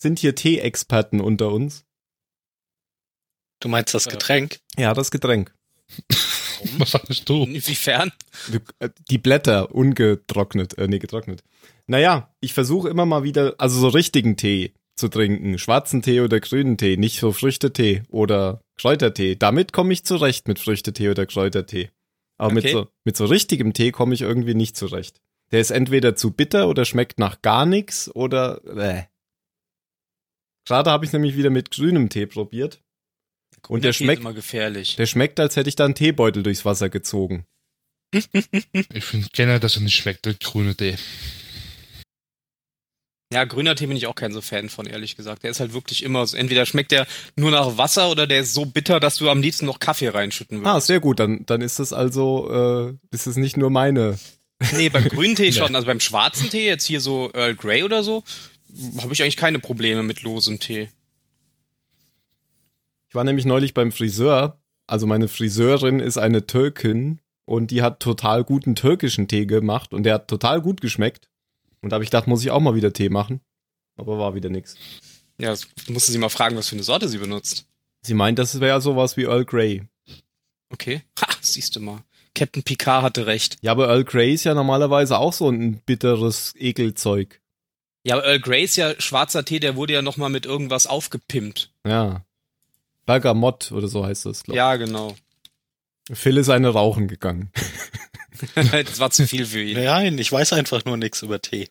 sind hier Tee-Experten unter uns? Du meinst das Getränk? Ja, das Getränk. Was sagst du? Inwiefern? äh, Die Blätter ungetrocknet, äh, nee, getrocknet. Naja, ich versuche immer mal wieder, also so richtigen Tee zu trinken. Schwarzen Tee oder grünen Tee, nicht so Früchtetee oder Kräutertee. Damit komme ich zurecht mit Früchtetee oder Kräutertee. Aber mit, Okay. so, mit so richtigem Tee komme ich irgendwie nicht zurecht. Der ist entweder zu bitter oder schmeckt nach gar nichts oder äh. Gerade habe ich nämlich wieder mit grünem Tee probiert. Und der Tee ist schmeckt, immer gefährlich. der schmeckt, als hätte ich da einen Teebeutel durchs Wasser gezogen. Ich finde generell, dass er nicht schmeckt, der grüne Tee. Ja, grüner Tee bin ich auch kein so Fan von, ehrlich gesagt. Der ist halt wirklich immer so. Entweder schmeckt der nur nach Wasser oder der ist so bitter, dass du am liebsten noch Kaffee reinschütten Ah, würdest. sehr gut. Dann, dann ist es also, äh, ist es nicht nur meine. Nee, beim grünen Tee schon. Also beim schwarzen Tee, jetzt hier so Earl Grey oder so, habe ich eigentlich keine Probleme mit losem Tee. Ich war nämlich neulich beim Friseur. Also meine Friseurin ist eine Türkin und die hat total guten türkischen Tee gemacht und der hat total gut geschmeckt. Und da habe ich gedacht, muss ich auch mal wieder Tee machen. Aber war wieder nix. Ja, das mussten Sie mal fragen, was für eine Sorte sie benutzt. Sie meint, das wäre sowas wie Earl Grey. Okay. Ha, siehst du mal. Captain Picard hatte recht. Ja, aber Earl Grey ist ja normalerweise auch so ein bitteres Ekelzeug. Ja, aber Earl Grey ist ja schwarzer Tee, der wurde ja nochmal mit irgendwas aufgepimpt. Ja. Bergamott oder so heißt das, glaube Ja, genau. ich. Phil ist eine rauchen gegangen. das war zu viel für ihn. Nein, ich weiß einfach nur nichts über Tee.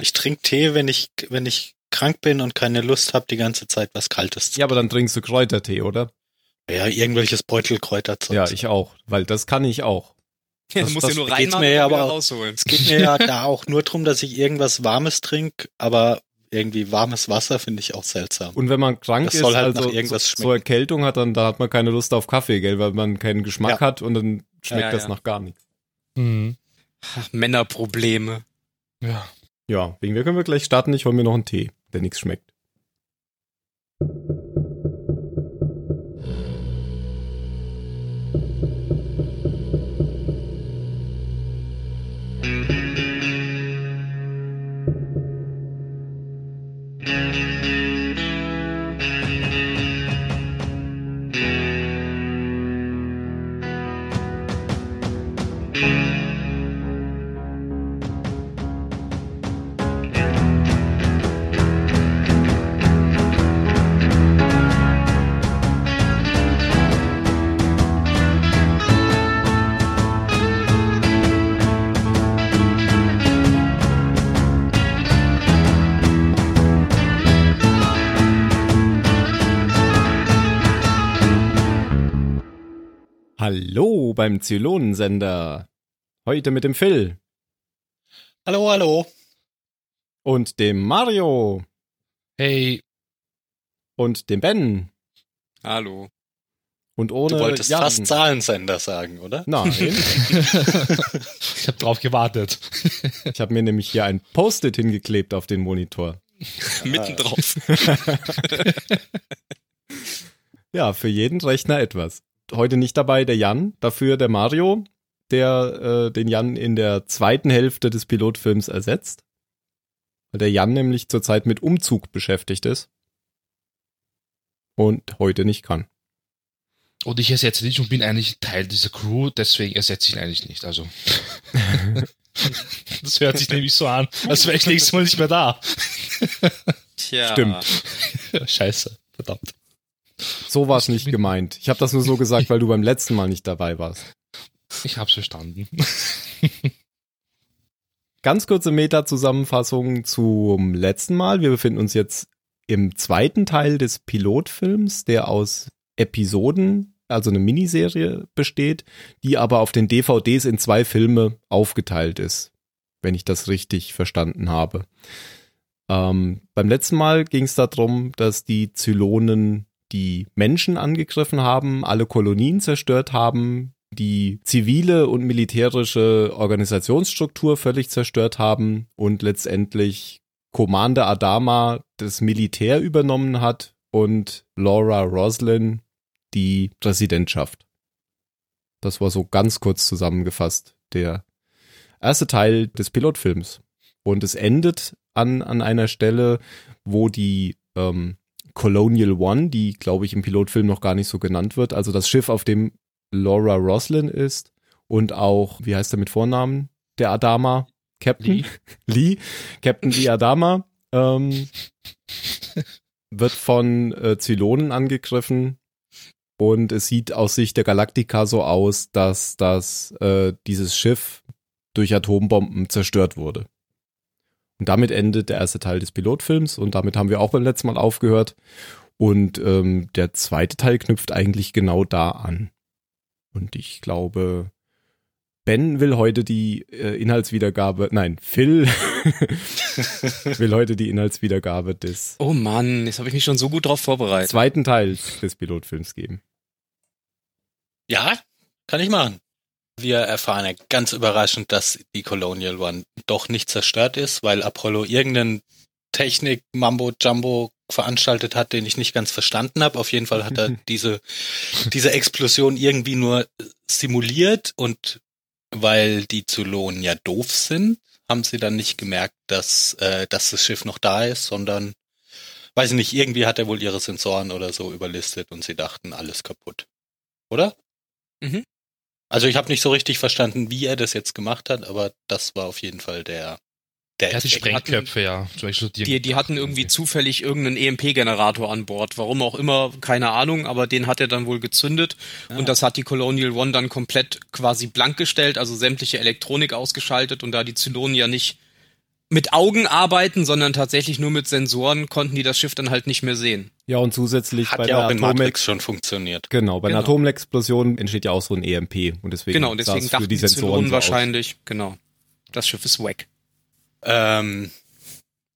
Ich trinke Tee, wenn ich, wenn ich krank bin und keine Lust habe, die ganze Zeit was Kaltes zu Ja, aber dann trinkst du Kräutertee, oder? Ja, irgendwelches Beutelkräuterzeug. Ja, ich auch, weil das kann ich auch. Ja, Das- du musst das ja nur reinmachen mir und ja aber auch- rausholen. Es geht mir ja da auch nur drum, dass ich irgendwas Warmes trinke, aber irgendwie warmes Wasser finde ich auch seltsam. Und wenn man krank Das ist, soll halt also nach irgendwas so, so. Erkältung hat, dann da hat man keine Lust auf Kaffee, gell, weil man keinen Geschmack Ja. hat und dann schmeckt Ja, das ja. nach gar nichts. Mhm. Ach, Männerprobleme. Ja. Ja, wegen wir können wir gleich starten. Ich hol mir noch einen Tee, der nichts schmeckt. Beim Zylonensender. Heute mit dem Phil Hallo, hallo. und dem Mario Hey, und dem Ben Hallo. und ohne Du wolltest Jan. fast Zahlensender sagen, oder? Nein, ich habe drauf gewartet. ich habe mir nämlich hier ein Post-it hingeklebt auf den Monitor. Mitten drauf. Ja, für jeden Rechner etwas. Heute nicht dabei der Jan, dafür der Mario, der äh, den Jan in der zweiten Hälfte des Pilotfilms ersetzt. Weil der Jan nämlich zurzeit mit Umzug beschäftigt ist. Und heute nicht kann. Und ich ersetze dich und bin eigentlich Teil dieser Crew, deswegen ersetze ich ihn eigentlich nicht. Also. das hört sich nämlich so an, als wäre ich nächstes Mal nicht mehr da. Tja. Stimmt. Scheiße. Verdammt. So war es nicht gemeint. Ich habe das nur so gesagt, weil du beim letzten Mal nicht dabei warst. Ich hab's verstanden. Ganz kurze Meta-Zusammenfassung zum letzten Mal. Wir befinden uns jetzt im zweiten Teil des Pilotfilms, der aus Episoden, also eine Miniserie besteht, die aber auf den DVDs in zwei Filme aufgeteilt ist, wenn ich das richtig verstanden habe. Ähm, beim letzten Mal ging es darum, dass die Zylonen die Menschen angegriffen haben, alle Kolonien zerstört haben, die zivile und militärische Organisationsstruktur völlig zerstört haben und letztendlich Commander Adama das Militär übernommen hat und Laura Roslin die Präsidentschaft. Das war so ganz kurz zusammengefasst der erste Teil des Pilotfilms. Und es endet an, an einer Stelle, wo die ähm, Colonial One, die glaube ich im Pilotfilm noch gar nicht so genannt wird, also das Schiff, auf dem Laura Roslin ist und auch, wie heißt er mit Vornamen? Der Adama, Captain Lee. Lee, Captain Lee Adama, ähm, wird von äh, Zylonen angegriffen und es sieht aus Sicht der Galaktika so aus, dass das äh, dieses Schiff durch Atombomben zerstört wurde. Und damit endet der erste Teil des Pilotfilms und damit haben wir auch beim letzten Mal aufgehört. Und ähm, der zweite Teil knüpft eigentlich genau da an. Und ich glaube, Ben will heute die äh, Inhaltswiedergabe, nein, Phil will heute die Inhaltswiedergabe des Oh Mann, jetzt habe ich mich schon so gut drauf vorbereitet. zweiten Teils des Pilotfilms geben. Ja, kann ich machen. Wir erfahren ja ganz überraschend, dass die Colonial One doch nicht zerstört ist, weil Apollo irgendeinen Technik Mambo Jumbo veranstaltet hat, den ich nicht ganz verstanden habe. Auf jeden Fall hat er diese diese Explosion irgendwie nur simuliert und weil die Zylonen ja doof sind, haben sie dann nicht gemerkt, dass äh, dass das Schiff noch da ist, sondern weiß ich nicht, irgendwie hat er wohl ihre Sensoren oder so überlistet und sie dachten, alles kaputt. Oder? Mhm. Also ich habe nicht so richtig verstanden, wie er das jetzt gemacht hat, aber das war auf jeden Fall der der Er hat die. Sprengköpfe, ja. Zum Beispiel Die, die hatten irgendwie zufällig irgendeinen EMP-Generator an Bord. Warum auch immer, keine Ahnung, aber den hat er dann wohl gezündet. Ah. Und das hat die Colonial One dann komplett quasi blank gestellt, also sämtliche Elektronik ausgeschaltet. Und da die Zylonen ja nicht mit Augen arbeiten, sondern tatsächlich nur mit Sensoren, konnten die das Schiff dann halt nicht mehr sehen. Ja, und zusätzlich hat bei ja der auch in Atomex Matrix schon funktioniert. Genau, bei einer Genau. Atommexplosion entsteht ja auch so ein EMP und deswegen, Genau, und deswegen dachten die, Sensoren Zylonen so genau, das Schiff ist weg. Ähm,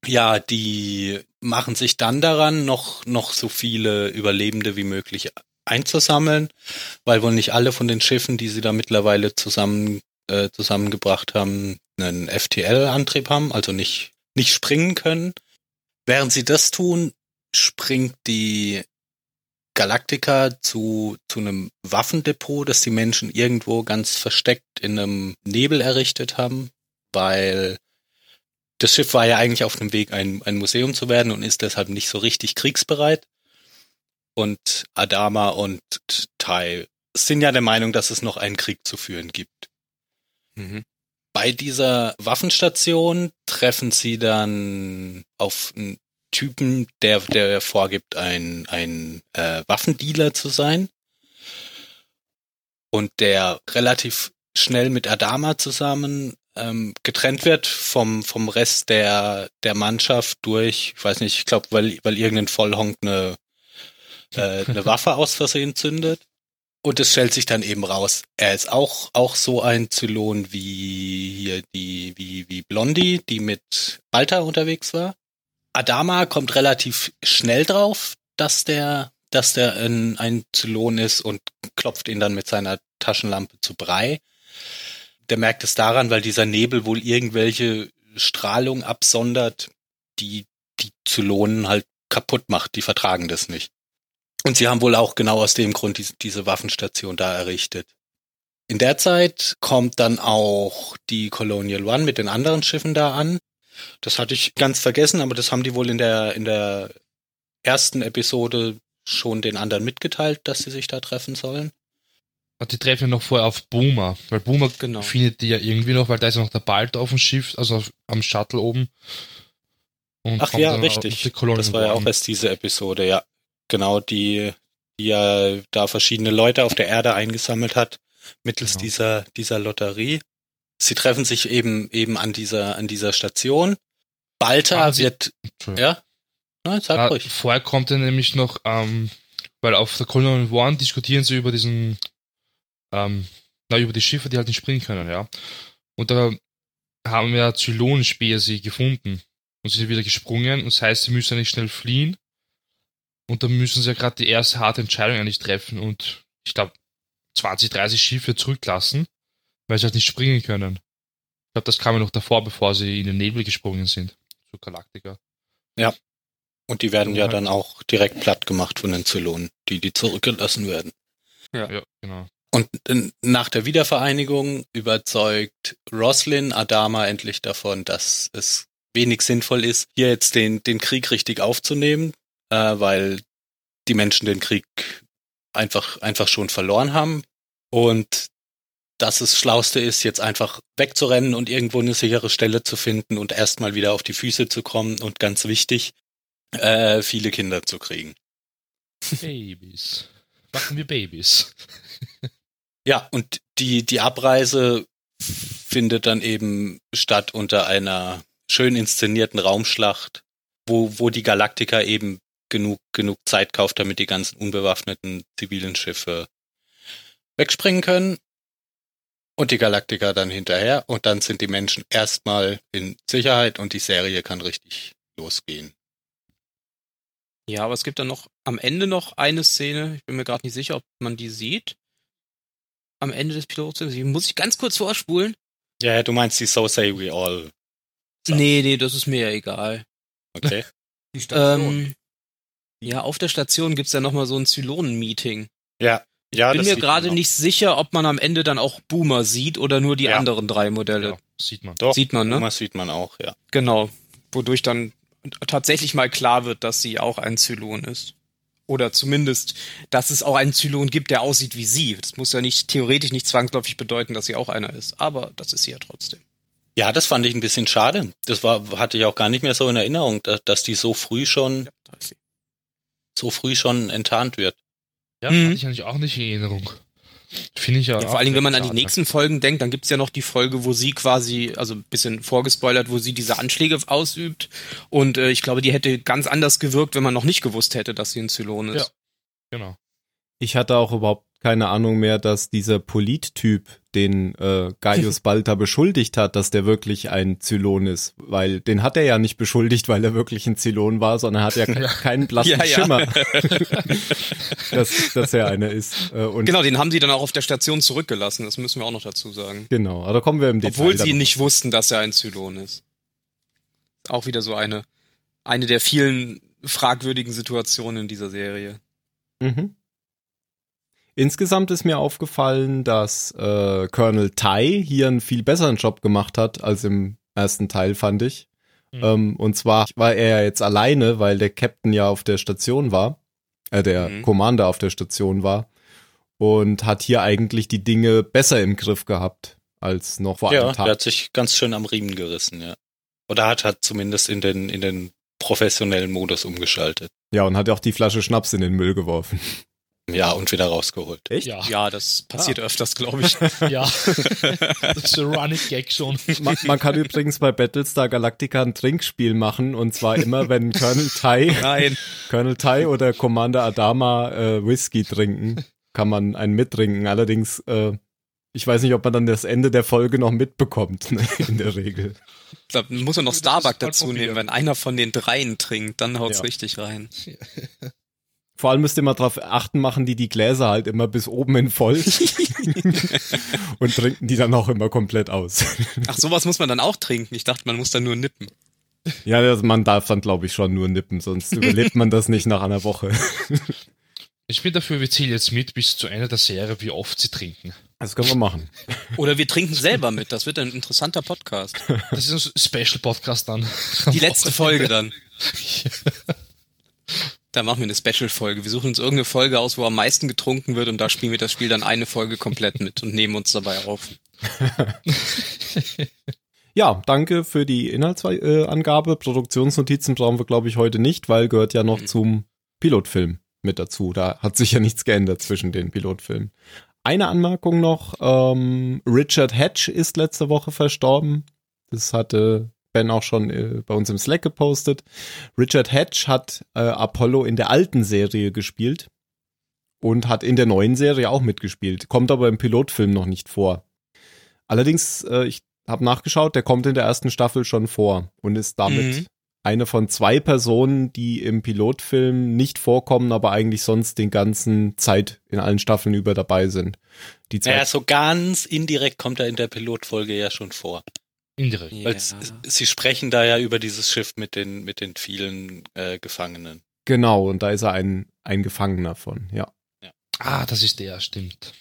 ja, die machen sich dann daran, noch noch so viele Überlebende wie möglich einzusammeln, weil wohl nicht alle von den Schiffen, die sie da mittlerweile zusammen äh, zusammengebracht haben, einen FTL-Antrieb haben, also nicht nicht springen können. Während sie das tun, springt die Galactica zu, zu einem Waffendepot, das die Menschen irgendwo ganz versteckt in einem Nebel errichtet haben, weil das Schiff war ja eigentlich auf dem Weg, ein, ein Museum zu werden und ist deshalb nicht so richtig kriegsbereit. Und Adama und Tai sind ja der Meinung, dass es noch einen Krieg zu führen gibt. Mhm. Bei dieser Waffenstation treffen sie dann auf einen Typen, der, der vorgibt, ein, ein äh, Waffendealer zu sein. Und der relativ schnell mit Adama zusammen ähm, getrennt wird vom, vom Rest der, der Mannschaft durch, ich weiß nicht, ich glaube, weil, weil irgendein Vollhonk eine, äh, eine Waffe aus Versehen zündet. Und es stellt sich dann eben raus, er ist auch, auch so ein Zylon wie hier die, wie, wie Blondie, die mit Balta unterwegs war. Adama kommt relativ schnell drauf, dass der, dass der ein, ein Zylon ist und klopft ihn dann mit seiner Taschenlampe zu Brei. Der merkt es daran, weil dieser Nebel wohl irgendwelche Strahlung absondert, die die Zylonen halt kaputt macht. Die vertragen das nicht. Und sie haben wohl auch genau aus dem Grund diese, diese Waffenstation da errichtet. In der Zeit kommt dann auch die Colonial One mit den anderen Schiffen da an. Das hatte ich ganz vergessen, aber das haben die wohl in der, in der ersten Episode schon den anderen mitgeteilt, dass sie sich da treffen sollen. Und die treffen ja noch vorher auf Boomer, weil Boomer Genau. findet die ja irgendwie noch, weil da ist ja noch der Balt auf dem Schiff, also auf, am Shuttle oben. Ach ja, richtig. Das war ja auch erst diese Episode, ja. Genau, die, die ja da verschiedene Leute auf der Erde eingesammelt hat, mittels Genau. dieser, dieser Lotterie. Sie treffen sich eben, eben an dieser, an dieser Station. Balta Haben Sie- wird, ja? Na, sag Ah, ruhig. vorher kommt dann nämlich noch, ähm, weil auf der Colonial One diskutieren sie über diesen, ähm, na, über die Schiffe, die halt nicht springen können, ja. Und da haben wir Zylonenspeer sie gefunden. Und sie sind wieder gesprungen. Und das heißt, sie müssen nicht schnell fliehen. Und dann müssen sie ja gerade die erste harte Entscheidung eigentlich treffen und ich glaube 20, 30 Schiffe zurücklassen, weil sie halt nicht springen können. Ich glaube, das kam ja noch davor, bevor sie in den Nebel gesprungen sind. Zu Galactica. Und die werden so ja halt- dann auch direkt platt gemacht von den Zylonen, die, die zurückgelassen werden. Ja, genau. Und äh, nach der Wiedervereinigung überzeugt Roslin Adama endlich davon, dass es wenig sinnvoll ist, hier jetzt den, den Krieg richtig aufzunehmen, äh, weil die Menschen den Krieg einfach, einfach schon verloren haben. Und dass es Schlauste ist, jetzt einfach wegzurennen und irgendwo eine sichere Stelle zu finden und erstmal wieder auf die Füße zu kommen und ganz wichtig, äh, viele Kinder zu kriegen. Babys. Machen wir Babys. Ja, und die, die Abreise findet dann eben statt unter einer schön inszenierten Raumschlacht, wo, wo die Galaktika eben genug, genug Zeit kauft, damit die ganzen unbewaffneten zivilen Schiffe wegspringen können. Und die Galaktika dann hinterher und dann sind die Menschen erstmal in Sicherheit und die Serie kann richtig losgehen. Ja, aber es gibt dann noch am Ende noch eine Szene, ich bin mir gerade nicht sicher, ob man die sieht. Am Ende des Piloten, die muss ich ganz kurz vorspulen. Ja, du meinst die So Say We All. So. Nee, nee, das ist mir ja egal. Okay. Die Station. Ähm, ja, auf der Station gibt's ja nochmal so ein Zylonen-Meeting. Ja. Ja, bin das mir gerade nicht sicher, ob man am Ende dann auch Boomer sieht oder nur die Ja. anderen drei Modelle. Ja, sieht man. Doch, Sieht man, ne? Das sieht man auch, ja. Genau. Wodurch dann tatsächlich mal klar wird, dass sie auch ein Zylon ist. Oder zumindest, dass es auch einen Zylon gibt, der aussieht wie sie. Das muss ja nicht theoretisch nicht zwangsläufig bedeuten, dass sie auch einer ist. Aber das ist sie ja trotzdem. Ja, das fand ich ein bisschen schade. Das war, hatte ich auch gar nicht mehr so in Erinnerung, dass, dass die so früh schon, Ja. So früh schon enttarnt wird. Ja, Mhm. hatte ich eigentlich auch nicht in Erinnerung. Finde ich ja. Ja, auch vor allen Dingen, wenn man an die nächsten Folgen denkt, dann gibt's ja noch die Folge, wo sie quasi, also ein bisschen vorgespoilert, wo sie diese Anschläge ausübt. Und äh, ich glaube, die hätte ganz anders gewirkt, wenn man noch nicht gewusst hätte, dass sie ein Zylon ist. Genau. Ich hatte auch überhaupt keine Ahnung mehr, dass dieser Polittyp, den äh, Gaius Balta beschuldigt hat, dass der wirklich ein Zylon ist. Weil den hat er ja nicht beschuldigt, weil er wirklich ein Zylon war, sondern hat ja, ke- keinen blassen Ja, ja. Schimmer, dass, dass er einer ist. Äh, und Genau, den haben sie dann auch auf der Station zurückgelassen. Das müssen wir auch noch dazu sagen. genau, aber da kommen wir im Detail. Obwohl sie nicht wussten, dass er ein Zylon ist. Auch wieder so eine, eine der vielen fragwürdigen Situationen in dieser Serie. Mhm. Insgesamt ist mir aufgefallen, dass äh, Colonel Tai hier einen viel besseren Job gemacht hat als im ersten Teil, fand ich. Mhm. Ähm, und zwar war er ja jetzt alleine, weil der Captain ja auf der Station war, äh, der Mhm. Commander auf der Station war und hat hier eigentlich die Dinge besser im Griff gehabt als noch vor Ja, einem der Tag. hat sich ganz schön am Riemen gerissen, ja. Oder hat halt zumindest in den, in den professionellen Modus umgeschaltet. Ja, und hat auch die Flasche Schnaps in den Müll geworfen. Ja, und wieder rausgeholt. Echt? Ja. Ja, das passiert öfters, glaube ich. Ja. das ist ein Running Gag schon. Man, man kann übrigens bei Battlestar Galactica ein Trinkspiel machen und zwar immer, wenn Colonel Tai Nein. Colonel Tai oder Commander Adama äh, Whisky trinken, kann man einen mittrinken. Allerdings, äh, ich weiß nicht, ob man dann das Ende der Folge noch mitbekommt, ne, in der Regel. Da muss man noch Starbuck dazu nehmen. Wenn einer von den dreien trinkt, dann haut's Ja. richtig rein. Vor allem müsst ihr mal drauf achten, machen die die Gläser halt immer bis oben in voll und trinken die dann auch immer komplett aus. Ach, sowas muss man dann auch trinken. Ich dachte, man muss dann nur nippen. ja, das, man darf dann, glaube ich, schon nur nippen, sonst überlebt man das nicht nach einer Woche. Ich bin dafür, wir zählen jetzt mit bis zu Ende der Serie, wie oft sie trinken. Das können wir machen. Oder wir trinken selber mit. Das wird ein interessanter Podcast. Das ist ein Special-Podcast dann. Die letzte Folge dann. Da machen wir eine Special-Folge. Wir suchen uns irgendeine Folge aus, wo am meisten getrunken wird und da spielen wir das Spiel dann eine Folge komplett mit und nehmen uns dabei auf. Ja, danke für die Inhaltsangabe. Produktionsnotizen brauchen wir, glaube ich, heute nicht, weil gehört ja noch Mhm. zum Pilotfilm mit dazu. Da hat sich ja nichts geändert zwischen den Pilotfilmen. Eine Anmerkung noch, ähm, Richard Hatch ist letzte Woche verstorben. Das hatte Ben auch schon äh, bei uns im Slack gepostet. Richard Hatch hat äh, Apollo in der alten Serie gespielt und hat in der neuen Serie auch mitgespielt, kommt aber im Pilotfilm noch nicht vor. Allerdings, äh, ich habe nachgeschaut, der kommt in der ersten Staffel schon vor und ist damit Mhm. eine von zwei Personen, die im Pilotfilm nicht vorkommen, aber eigentlich sonst den ganzen Zeit in allen Staffeln über dabei sind. Die zwei, Naja, so ganz indirekt kommt er in der Pilotfolge ja schon vor. Indirekt. Weil Ja. s- sie sprechen da ja über dieses Schiff mit den, mit den vielen äh, Gefangenen. genau, und da ist er ein, ein Gefangener von, ja. Ah, das ist der, stimmt.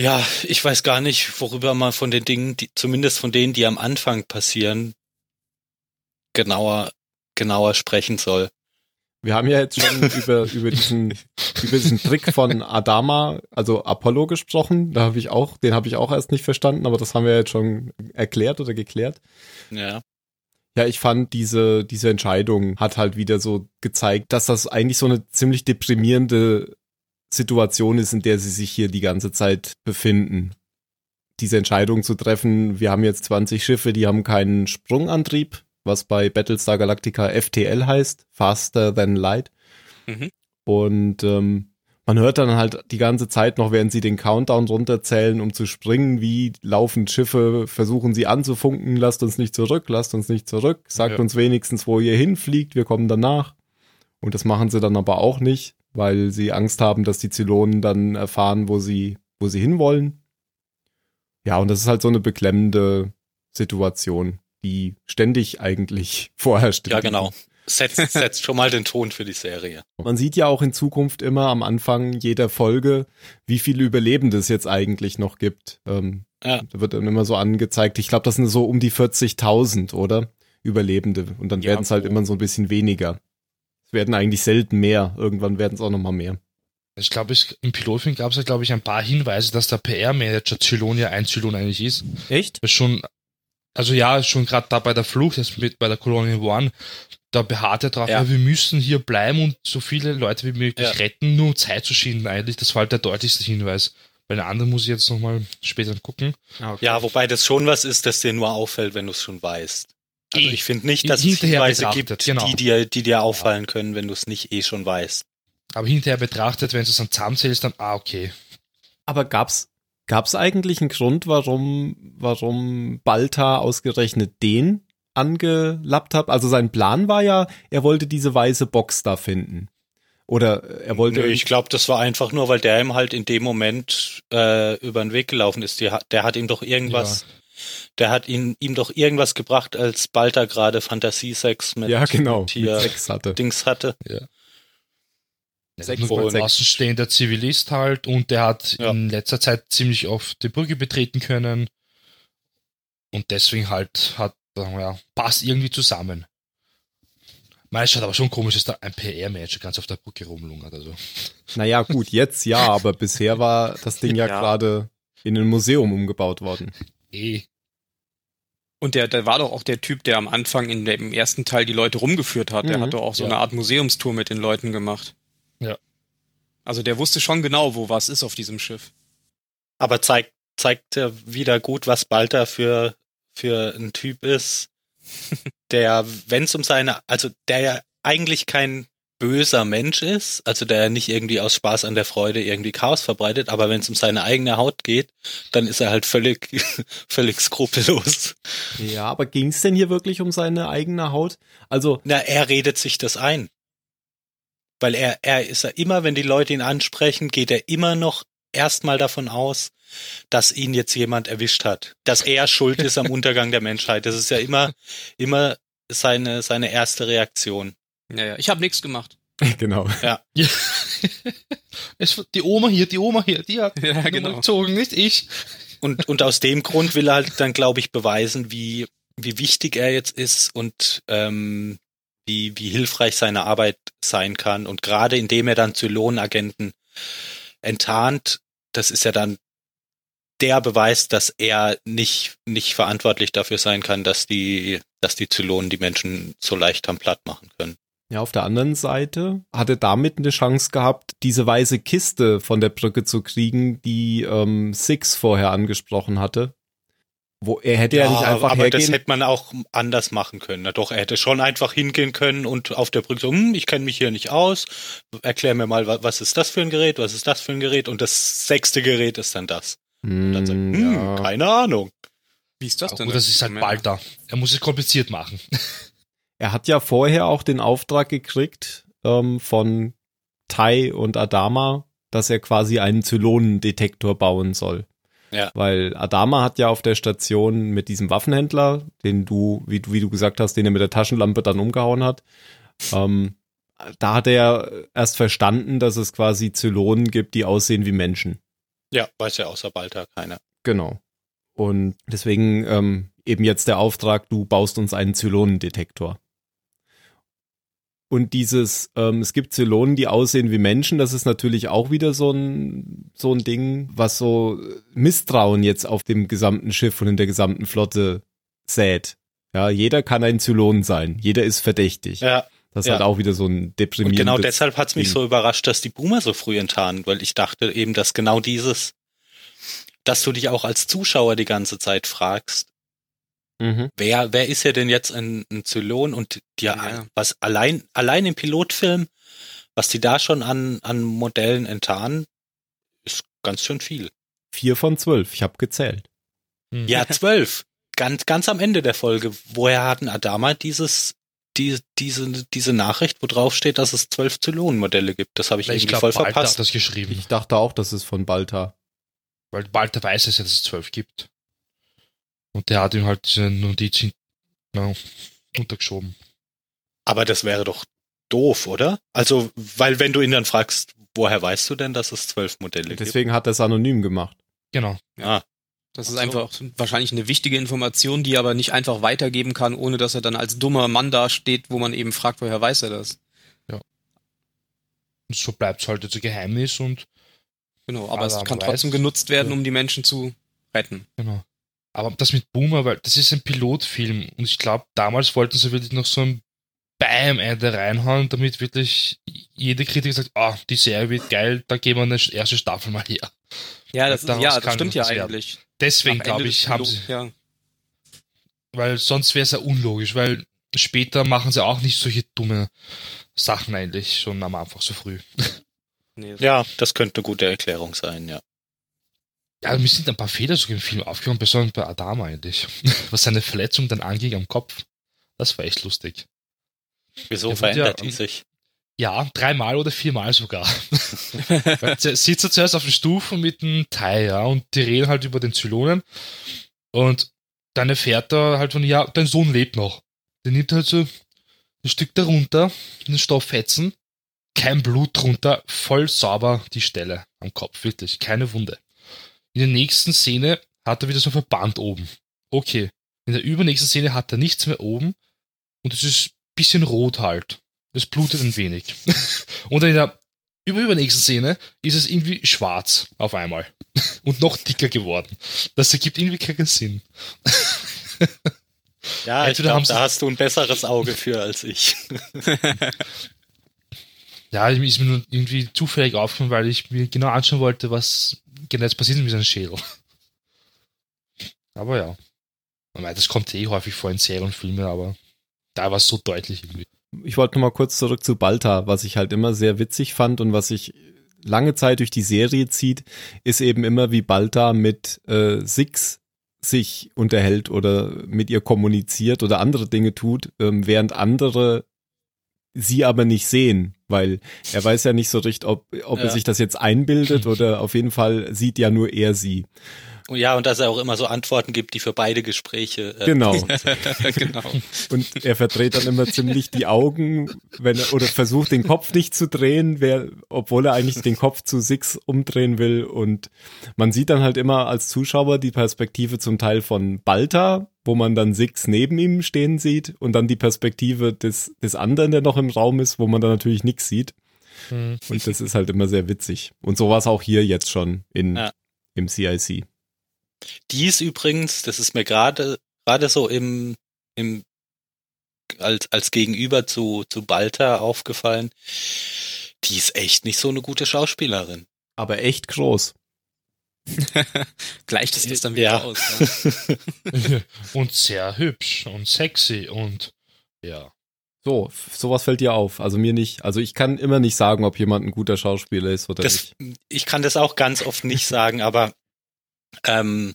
Ja, ich weiß gar nicht, worüber man von den Dingen, die, zumindest von denen, die am Anfang passieren, genauer, genauer sprechen soll. Wir haben ja jetzt schon über, über diesen, über diesen Trick von Adama, also Apollo gesprochen. Da habe ich auch, den habe ich auch erst nicht verstanden, aber das haben wir jetzt schon erklärt oder geklärt. Ja. Ja, ich fand diese, diese Entscheidung hat halt wieder so gezeigt, dass das eigentlich so eine ziemlich deprimierende Situation ist, in der sie sich hier die ganze Zeit befinden. Diese Entscheidung zu treffen, wir haben jetzt 20 Schiffe, die haben keinen Sprungantrieb, was bei Battlestar Galactica FTL heißt, Faster Than Light. Mhm. Und ähm, man hört dann halt die ganze Zeit noch, während sie den Countdown runterzählen, um zu springen, wie laufen Schiffe, versuchen sie anzufunken, lasst uns nicht zurück, lasst uns nicht zurück, sagt Ja. uns wenigstens, wo ihr hinfliegt, wir kommen danach. Und das machen sie dann aber auch nicht, weil sie Angst haben, dass die Zylonen dann erfahren, wo sie, wo sie hinwollen. Ja, und das ist halt so eine beklemmende Situation, die ständig eigentlich vorherrscht. Ja, genau. Setzt, setzt schon mal den Ton für die Serie. Man sieht ja auch in Zukunft immer am Anfang jeder Folge, wie viele Überlebende es jetzt eigentlich noch gibt. Ähm, Ja. Da wird dann immer so angezeigt. Ich glaube, das sind so um die 40.000, oder? Überlebende. Und dann Ja, werden es halt immer so ein bisschen weniger. Es werden eigentlich selten mehr. Irgendwann werden es auch noch mal mehr. Ich glaube, es- im Pilotfilm gab es ja, glaube ich, ein paar Hinweise, dass der PR-Manager Zylon ja ein Zylon eigentlich ist. Echt? Schon, also ja, schon gerade da bei der Flucht, jetzt mit bei der Colonial One, da beharrt er drauf, Ja. ja. wir müssen hier bleiben und so viele Leute wie möglich Ja. retten, nur um Zeit zu schinden eigentlich. Das war halt der deutlichste Hinweis. Bei den anderen muss ich jetzt nochmal später gucken. Ja, wobei das schon was ist, das dir nur auffällt, wenn du es schon weißt. Also Eh. ich finde nicht, dass es Hinterher Hinweise gibt, genau. die, dir, die dir auffallen können, wenn du es nicht eh schon weißt. Aber hinterher betrachtet, wenn du es dann zusammenzählst, dann, ah, okay. Aber gab's gab's eigentlich einen Grund, warum warum Balta ausgerechnet den angelappt hat? Also sein Plan war ja, er wollte diese weiße Box da finden. Oder er wollte Nö, ich glaube, das war einfach nur, weil der ihm halt in dem Moment äh, über den Weg gelaufen ist. Die, der hat ihm doch irgendwas, der hat ihn, ihm doch irgendwas gebracht, als Balta gerade Fantasiesex mit, ja genau mit hier mit Sex hatte. Dings hatte. Sechs Nur mal ein sechs. außenstehender Zivilist halt und der hat Ja. in letzter Zeit ziemlich oft die Brücke betreten können. Und deswegen halt hat, sagen wir ja, passt irgendwie zusammen. Meist schaut aber schon komisch, dass da ein PR-Manager ganz auf der Brücke rumlungert. Also. Naja, gut, jetzt ja, aber bisher war das Ding ja, Ja. gerade in ein Museum umgebaut worden. Eh. Und der, der war doch auch der Typ, der am Anfang in dem ersten Teil die Leute rumgeführt hat. Der Mhm. hat doch auch so Ja. eine Art Museumstour mit den Leuten gemacht. Ja. Also der wusste schon genau, wo was ist auf diesem Schiff. Aber zeigt, zeigt ja wieder gut, was Balta für, für ein Typ ist, der, wenn es um seine, also der ja eigentlich kein böser Mensch ist, also der ja nicht irgendwie aus Spaß an der Freude irgendwie Chaos verbreitet, aber wenn es um seine eigene Haut geht, dann ist er halt völlig, völlig skrupellos. Ja, aber ging's denn hier wirklich um seine eigene Haut? Also, Na, er redet sich das ein. Weil er, er ist ja immer, wenn die Leute ihn ansprechen, geht er immer noch erstmal davon aus, dass ihn jetzt jemand erwischt hat. Dass er schuld ist am Untergang der Menschheit. Das ist ja immer, immer seine, seine erste Reaktion. Ja, ja. Ich habe nichts gemacht. genau. Ja. es, die Oma hier, die Oma hier, die hat Ja, die genau. Gezogen, nicht ich. Und, und aus dem Grund will er halt dann, glaube ich, beweisen, wie, wie wichtig er jetzt ist und ähm, wie, wie hilfreich seine Arbeit sein kann. Und gerade indem er dann Zylonagenten enttarnt, das ist ja dann der Beweis, dass er nicht, nicht verantwortlich dafür sein kann, dass die, dass die Zylonen die Menschen so leicht am Platt machen können. Ja, auf der anderen Seite hat er damit eine Chance gehabt, diese weiße Kiste von der Brücke zu kriegen, die ähm, Six vorher angesprochen hatte. Wo er hätte ja, nicht einfach aber das hergehen. hätte man auch anders machen können. Na doch, er hätte schon einfach hingehen können und auf der Brücke so, hm, ich kenne mich hier nicht aus, erklär mir mal, wa- was ist das für ein Gerät, was ist das für ein Gerät und das sechste Gerät ist dann das. Und dann sagt, Hm, hm, ja. keine Ahnung. Wie ist das Aber denn? gut, das ist halt bald da. Er muss es kompliziert machen. Er hat ja vorher auch den Auftrag gekriegt ähm, von Tai und Adama, dass er quasi einen Zylonendetektor bauen soll. Ja. Weil Adama hat ja auf der Station mit diesem Waffenhändler, den du, wie, du- wie du gesagt hast, den er mit der Taschenlampe dann umgehauen hat, ähm, da hat er erst verstanden, dass es quasi Zylonen gibt, die aussehen wie Menschen. Ja, weiß ja außer Balta keiner. Genau. Und deswegen ähm, eben jetzt der Auftrag, du baust uns einen Zylonendetektor. Und dieses, ähm, es gibt Zylonen, die aussehen wie Menschen, das ist natürlich auch wieder so ein, so ein Ding, was so Misstrauen jetzt auf dem gesamten Schiff und in der gesamten Flotte sät. Ja, jeder kann ein Zylon sein, jeder ist verdächtig. Ja. Das ist Ja. halt auch wieder so ein Und deprimierendes. genau deshalb hat es mich so überrascht, dass die Boomer so früh enttarnt, weil ich dachte eben, dass genau dieses, dass du dich auch als Zuschauer die ganze Zeit fragst, Mhm. wer, wer ist ja denn jetzt ein, ein Zylon und die, Ja. was allein, allein im Pilotfilm, was die da schon an, an Modellen enttarnen, ist ganz schön viel. Vier von zwölf, ich habe gezählt. Hm. Ja, zwölf. Ganz, ganz am Ende der Folge. Woher hatten Adama dieses, die, diese, diese Nachricht, wo drauf steht, dass es zwölf Zylonenmodelle gibt? Das habe ich, ich irgendwie glaube, voll Balta hat verpasst. das geschrieben. Ich dachte auch, das ist von Balta. Weil Balta weiß es ja, dass es zwölf gibt. Und der hat ihm halt diese Notiz ja, untergeschoben. Aber das wäre doch doof, oder? Also, weil wenn du ihn dann fragst, woher weißt du denn, dass es zwölf Modelle gibt? Deswegen hat er es anonym gemacht. Genau. Ja, Das ist einfach wahrscheinlich eine wichtige Information, die er aber nicht einfach weitergeben kann, ohne dass er dann als dummer Mann dasteht, wo man eben fragt, woher weiß er das? Und so bleibt es halt jetzt ein Geheimnis und Genau, aber es kann trotzdem weiß, genutzt werden, ja. um die Menschen zu retten. Genau. Aber das mit Boomer, weil das ist ein Pilotfilm und ich glaube, damals wollten sie wirklich noch so ein Bam Ende reinhauen, damit wirklich jede Kritiker sagt, ah, die Serie wird geil, da gehen wir eine erste Staffel mal her. Ja, das, ist, ja, das stimmt ja werden. eigentlich. Deswegen glaube ich, haben Pilot- sie, Ja, weil sonst wäre es ja unlogisch, weil später machen sie auch nicht solche dumme Sachen eigentlich schon am Anfang so früh. nee, das- ja, das könnte eine gute Erklärung sein, ja. Ja, mir sind ein paar Fehler sogar im Film aufgekommen, besonders bei Adama eigentlich. Was seine Verletzung dann anging am Kopf. Das war echt lustig. Wieso wird verändert ja- die sich? Ja, dreimal oder viermal sogar. Sitzt er zuerst auf den Stufen mit dem Thai, ja, und die reden halt über den Zylonen. Und dann erfährt er halt von, ja, dein Sohn lebt noch. Der nimmt halt so ein Stück darunter, den Stofffetzen, kein Blut drunter, voll sauber die Stelle am Kopf, wirklich, keine Wunde. In der nächsten Szene hat er wieder so ein Verband oben. Okay. In der übernächsten Szene hat er nichts mehr oben und es ist ein bisschen rot halt. Es blutet ein wenig. Und in der über übernächsten Szene ist es irgendwie schwarz auf einmal. Und noch dicker geworden. Das ergibt irgendwie keinen Sinn. Ja, ich glaube, da hast du ein besseres Auge für als ich. Ja, ist mir nur irgendwie zufällig aufgefallen, weil ich mir genau anschauen wollte, was genau jetzt passiert mit seinem Schädel. Aber ja. Ich meine, das kommt eh häufig vor in Serien und Filmen, aber da war es so deutlich irgendwie. Ich wollte noch mal kurz zurück zu Balta, was ich halt immer sehr witzig fand und was sich lange Zeit durch die Serie zieht, ist eben immer, wie Balta mit äh, Six sich unterhält oder mit ihr kommuniziert oder andere Dinge tut, ähm, während andere sie aber nicht sehen, weil er weiß ja nicht so richtig, ob, ob Ja. er sich das jetzt einbildet oder auf jeden Fall sieht ja nur er sie. Ja, und dass er auch immer so Antworten gibt, die für beide Gespräche. Äh, Genau. genau. Und er verdreht dann immer ziemlich die Augen, wenn er, oder versucht den Kopf nicht zu drehen, wer, obwohl er eigentlich den Kopf zu Six umdrehen will. Und man sieht dann halt immer als Zuschauer die Perspektive zum Teil von Balta, wo man dann Six neben ihm stehen sieht und dann die Perspektive des, des anderen, der noch im Raum ist, wo man dann natürlich nichts sieht. Hm. Und das ist halt immer sehr witzig. Und so war es auch hier jetzt schon in, Ja. im CIC. Die ist übrigens, das ist mir gerade gerade so im im als als Gegenüber zu zu Balta aufgefallen. Die ist echt nicht so eine gute Schauspielerin. Aber echt groß. Gleicht es das dann wieder Ja. aus. Ja. und sehr hübsch und sexy und ja. So, sowas fällt dir auf. Also mir nicht. Also ich kann immer nicht sagen, ob jemand ein guter Schauspieler ist oder Das, nicht. ich kann das auch ganz oft nicht sagen, aber ähm,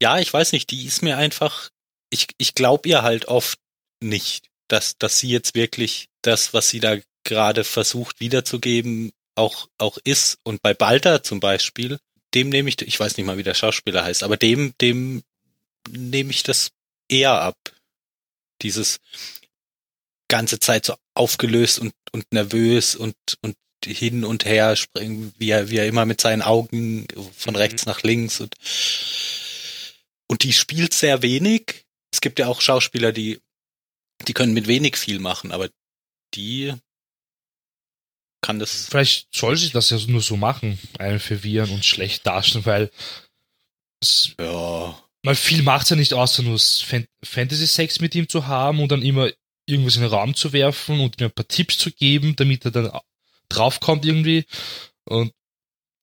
ja, ich weiß nicht, die ist mir einfach, ich, ich glaube ihr halt oft nicht, dass, dass sie jetzt wirklich das, was sie da gerade versucht wiederzugeben, auch, auch ist. Und bei Balta zum Beispiel, dem nehme ich, ich weiß nicht mal, wie der Schauspieler heißt, aber dem, dem nehme ich das eher ab. Dieses ganze Zeit so aufgelöst und, und nervös und, und hin und her springen, wie er, wie er immer mit seinen Augen von Mhm. rechts nach links und, und die spielt sehr wenig. Es gibt ja auch Schauspieler, die, die können mit wenig viel machen, aber die kann das. Vielleicht soll sich das ja nur so machen, einen verwirren und schlecht darstellen, weil es, Ja. weil viel macht's ja nicht außer nur Fan Fantasy-Sex mit ihm zu haben und dann immer irgendwas in den Raum zu werfen und mir ein paar Tipps zu geben, damit er dann au- draufkommt irgendwie. Und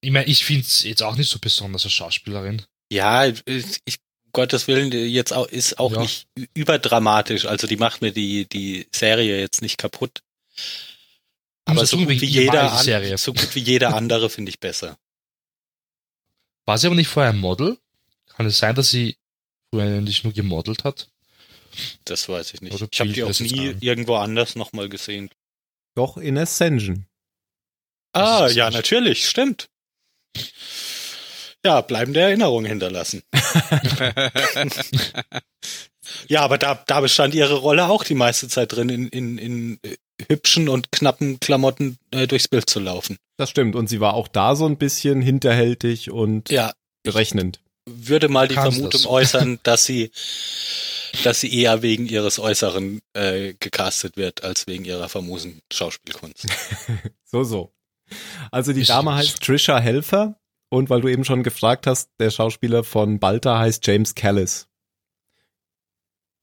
ich meine, ich find's jetzt auch nicht so besonders als Schauspielerin. Ja, ich, Gottes Willen, jetzt auch, ist auch Ja. nicht überdramatisch. Also die macht mir die, die Serie jetzt nicht kaputt. Aber so gut, wie jeder, an, Serie. so gut wie jeder andere finde ich besser. War sie aber nicht vorher ein Model? Kann es sein, dass sie früher nicht nur gemodelt hat? Das weiß ich nicht. Oder ich habe die auch nie ein? irgendwo anders nochmal gesehen. Doch in Ascension. Ah, ja, natürlich, stimmt. Ja, bleibende Erinnerung hinterlassen. Ja, aber da, da bestand ihre Rolle auch die meiste Zeit drin, in, in, in äh, hübschen und knappen Klamotten äh, durchs Bild zu laufen. Das stimmt. Und sie war auch da so ein bisschen hinterhältig und Ja, berechnend. würde mal die Kannst Vermutung das. äußern, dass sie, dass sie eher wegen ihres Äußeren äh, gecastet wird, als wegen ihrer famosen Schauspielkunst. So, so. Also die Ist- Dame heißt Trisha Helfer und weil du eben schon gefragt hast, der Schauspieler von Balta heißt James Callis.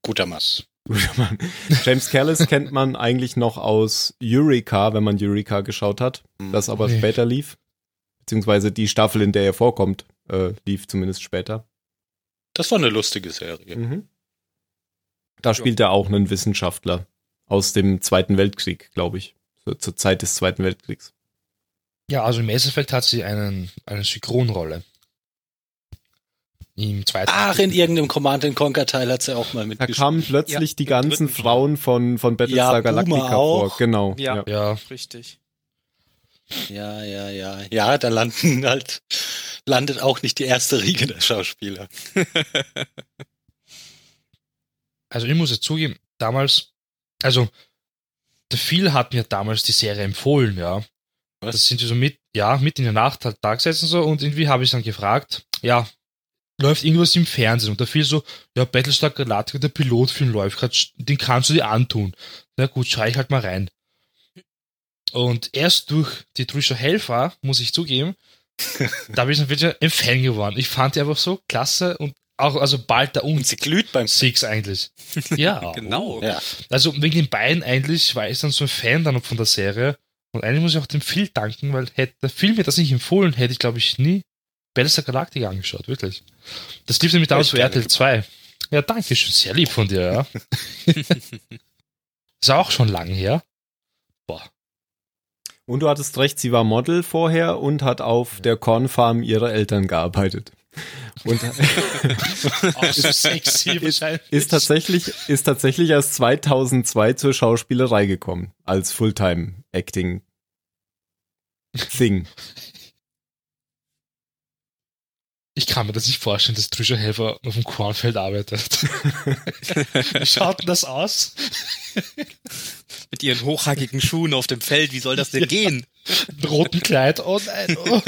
Guter Mann. Guter Mann. James Callis kennt man eigentlich noch aus Eureka, wenn man Eureka geschaut hat, das aber Nee. später lief. Beziehungsweise die Staffel, in der er vorkommt, äh, lief zumindest später. Das war eine lustige Serie. Mhm. Da spielt er auch einen Wissenschaftler aus dem Zweiten Weltkrieg, glaube ich. So, zur Zeit des Zweiten Weltkriegs. Ja, also im Mass Effect hat sie einen, eine Synchronrolle. Im zweiten. Ach, in irgendeinem Command Conquer Teil hat sie auch mal Da mitgespielt. kamen plötzlich Ja, die ganzen. Frauen von, von Battlestar Ja, Galactica vor. Genau. Ja. Ja, Richtig. Ja, ja, ja. Ja, da landen halt, landet auch nicht die erste Riege der Schauspieler. also ich muss jetzt zugeben, damals, also der Phil hat mir damals die Serie empfohlen, ja. Was? Das sind wir so mit, ja, mit in der Nacht halt da gesessen so und irgendwie habe ich dann gefragt, ja, läuft irgendwas im Fernsehen und der Phil so, ja, Battlestar Galactica, der Pilotfilm läuft gerade, den kannst du dir antun. Na gut, schau ich halt mal rein. Und erst durch die Trisha Helfer, muss ich zugeben, da bin ich dann wirklich ein Fan geworden. Ich fand die einfach so klasse und auch, also bald da und sie glüht beim Six eigentlich. Ja, Genau. Ja. also wegen den beiden eigentlich war ich dann so ein Fan dann von der Serie. Und eigentlich muss ich auch dem Phil danken, weil hätte der Film mir das nicht empfohlen, hätte ich glaube ich nie Battlestar Galactica angeschaut, wirklich. Das lief nämlich damals für RTL 2. Ja, danke schön, sehr lieb von dir, ja. Ist auch schon lang her. Boah. Und du hattest recht, sie war Model vorher und hat auf der Kornfarm ihrer Eltern gearbeitet. Und Auch so sexy ist, ist tatsächlich, ist tatsächlich erst 2002 zur Schauspielerei gekommen. Als Fulltime-Acting. Thing. Ich kann mir das nicht vorstellen, dass Trisha Helfer auf dem Kornfeld arbeitet. Wie schaut denn das aus? Mit ihren hochhackigen Schuhen auf dem Feld, wie soll das denn gehen? Ein roten Kleid, oh nein, oh.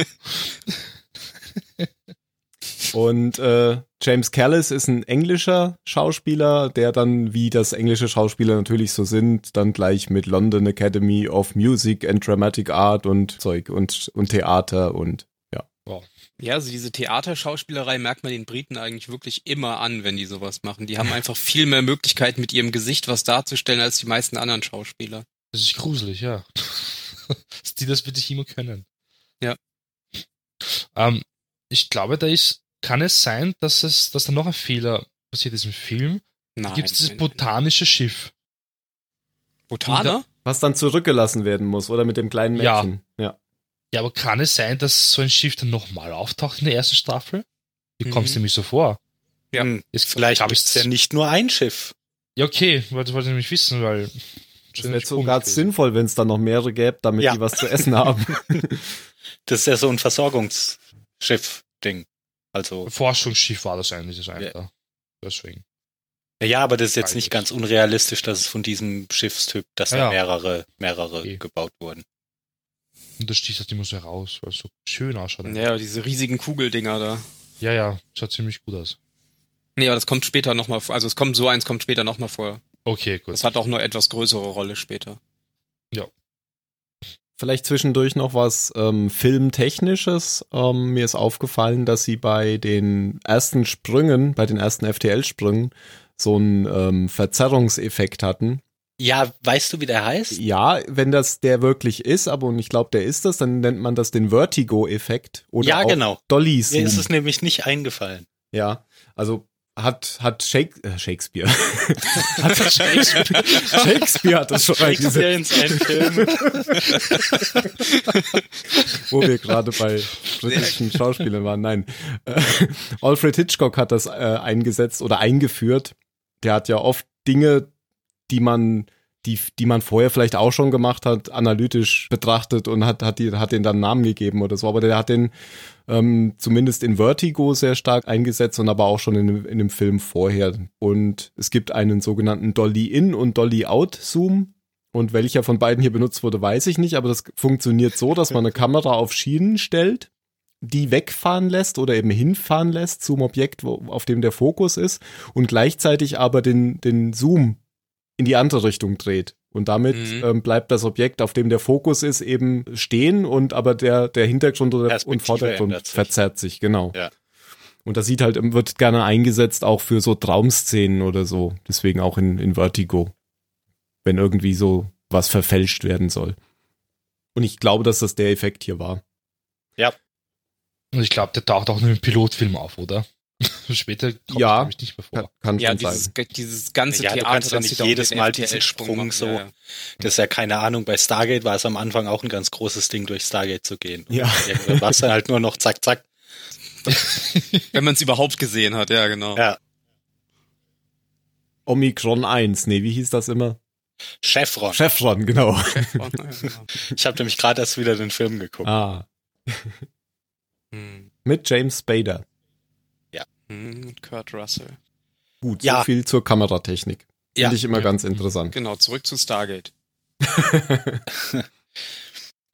Und äh, James Callis ist ein englischer Schauspieler, der dann, wie das englische Schauspieler natürlich so sind, dann gleich mit London Academy of Music and Dramatic Art und Zeug und, und Theater und Ja, also diese Theaterschauspielerei merkt man den Briten eigentlich wirklich immer an, wenn die sowas machen. Die haben einfach viel mehr Möglichkeiten, mit ihrem Gesicht was darzustellen, als die meisten anderen Schauspieler. Das ist gruselig, ja. Dass die das wirklich immer können. Ja. Ähm, ich glaube, da ist, kann es sein, dass es, dass da noch ein Fehler passiert ist im Film. Da Nein. gibt es dieses botanische Schiff. Botaner? was dann zurückgelassen werden muss oder mit dem kleinen. Mädchen. Ja. Ja, aber kann es sein, dass so ein Schiff dann nochmal auftaucht in der ersten Staffel? Wie Mhm. kommst du nämlich so vor? Ja. Hm, Ist, Vielleicht ist ja nicht nur ein Schiff. Ja, okay, das wollte ich nämlich wissen, weil. Das wäre sogar sinnvoll, wenn es dann noch mehrere gäbe, damit Ja. die was zu essen haben. Das ist ja so ein Versorgungsschiff-Ding. Also, Forschungsschiff war das eigentlich, das eine Ja. Deswegen. ja, aber das ist jetzt nicht ganz unrealistisch, dass es von diesem Schiffstyp, dass Ja, da ja. mehrere, mehrere Okay. gebaut wurden. Und das sticht halt immer so heraus, weil es so schön ausschaut. Ja, diese riesigen Kugeldinger da. ja, ja, schaut ziemlich gut aus. Nee, aber das kommt später nochmal vor. Also es kommt so eins kommt später nochmal vor. Okay, gut. Das hat auch nur etwas größere Rolle später. Vielleicht zwischendurch noch was ähm, Filmtechnisches. Ähm, mir ist aufgefallen, dass sie bei den ersten Sprüngen, bei den ersten FTL-Sprüngen, so einen ähm, Verzerrungseffekt hatten. Ja, weißt du, wie der heißt? Ja, wenn das der wirklich ist, aber und ich glaube, der ist das, dann nennt man das den Vertigo-Effekt oder Ja, auch genau. Dolly Mir Zoom. ist es nämlich nicht eingefallen. Ja, also hat hat Shake, äh, Shakespeare hat Shakespeare, Shakespeare hat das schon Shakespeare in seinen Filmen. wo wir gerade bei britischen Schauspielern waren. Nein, äh, Alfred Hitchcock hat das äh, eingesetzt oder eingeführt. Der hat ja oft Dinge, die man die, die man vorher vielleicht auch schon gemacht hat, analytisch betrachtet und hat, hat, die, hat den dann Namen gegeben oder so. Aber der hat den ähm, zumindest in Vertigo sehr stark eingesetzt und aber auch schon in, dem- in dem Film vorher. Und es gibt einen sogenannten Dolly-In- und Dolly-Out-Zoom. Und welcher von beiden hier benutzt wurde, weiß ich nicht, aber das funktioniert so, dass man eine Kamera auf Schienen stellt, die wegfahren lässt oder eben hinfahren lässt zum Objekt, wo, auf dem der Fokus ist und gleichzeitig aber den, den Zoom in die andere Richtung dreht. Und damit Mhm. ähm, bleibt das Objekt, auf dem der Fokus ist, eben stehen und aber der, der Hintergrund oder und Vordergrund sich. verzerrt sich, genau. Ja. Und das sieht halt, wird gerne eingesetzt auch für so Traumszenen oder so. Deswegen auch in, in Vertigo. Wenn irgendwie so was verfälscht werden soll. Und ich glaube, dass das der Effekt hier war. Und ich glaube, der taucht auch in einem Pilotfilm auf, oder? Später kommt Ja. ja. glaube ich nicht mehr Kann, vor. kann Ja, schon dieses, sein. dieses ganze Ja, du Theater, kannst ja das nicht jedes den Mal diesen Sprung machen, so- ja, ja. Das ist ja keine Ahnung, bei Stargate war es am Anfang auch ein ganz großes Ding, durch Stargate zu gehen. Ja. Irgendwann war es dann halt nur noch zack, zack. Wenn man es überhaupt gesehen hat, ja, genau. Ja. Omikron 1, nee, wie hieß das immer? Chevron. Chevron, genau. Ja, genau. Ich habe nämlich gerade erst wieder den Film geguckt. Ah, Hm. mit James Spader. Hm, Und Kurt Russell. Gut, Ja. so viel zur Kameratechnik. Finde Ja. ich immer Ja. ganz interessant. Genau, zurück zu Stargate.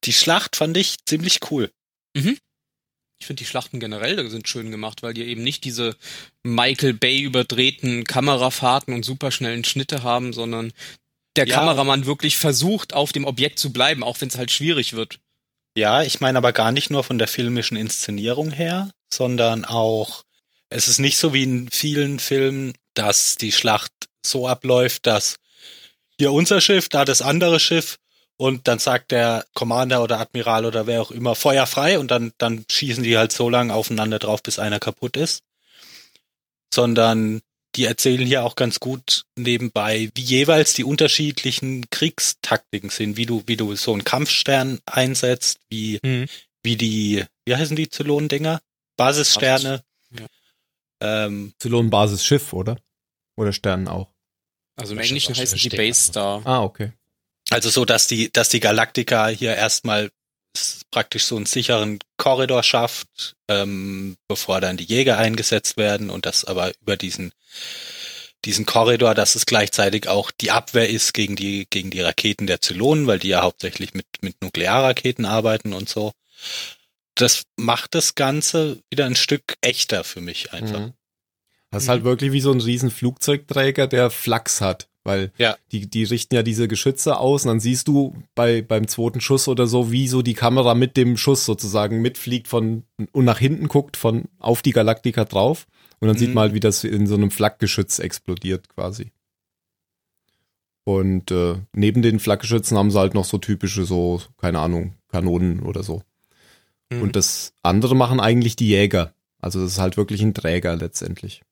Die Schlacht fand ich ziemlich cool. Ich finde die Schlachten generell sind schön gemacht, weil die eben nicht diese Michael Bay überdrehten Kamerafahrten und superschnellen Schnitte haben, sondern der Ja. Kameramann wirklich versucht, auf dem Objekt zu bleiben, auch wenn es halt schwierig wird. Ja, ich meine aber gar nicht nur von der filmischen Inszenierung her, sondern auch, es ist nicht so wie in vielen Filmen, dass die Schlacht so abläuft, dass hier unser Schiff, da das andere Schiff und dann sagt der Commander oder Admiral oder wer auch immer Feuer frei und dann, dann schießen die halt so lange aufeinander drauf, bis einer kaputt ist. Sondern die erzählen hier auch ganz gut nebenbei, wie jeweils die unterschiedlichen Kriegstaktiken sind, wie du, wie du so einen Kampfstern einsetzt, wie, Mhm. wie die, wie heißen die Zylonendinger? Basissterne. Ähm, Zylon-Basis-Schiff, oder? Oder Sternen auch. Also im Englischen heißen die Base Star. Ah, okay. also so, dass die, dass die Galaktika hier erstmal praktisch so einen sicheren Korridor schafft, ähm, bevor dann die Jäger eingesetzt werden und das aber über diesen diesen Korridor, dass es gleichzeitig auch die Abwehr ist gegen die gegen die Raketen der Zylonen, weil die ja hauptsächlich mit mit Nuklearraketen arbeiten und so. Das macht das Ganze wieder ein Stück echter für mich einfach. Mhm. Das ist halt wirklich wie so ein riesen Flugzeugträger, der Flachs hat. Weil Ja. die, die richten ja diese Geschütze aus und dann siehst du bei, beim zweiten Schuss oder so, wie so die Kamera mit dem Schuss sozusagen mitfliegt von und nach hinten guckt von auf die Galaktika drauf. Und dann sieht Mhm. man halt, wie das in so einem Flakgeschütz explodiert quasi. Und äh, neben den Flakgeschützen haben sie halt noch so typische, so, keine Ahnung, Kanonen oder so. Mhm. Und das andere machen eigentlich die Jäger. Also das ist halt wirklich ein Träger letztendlich.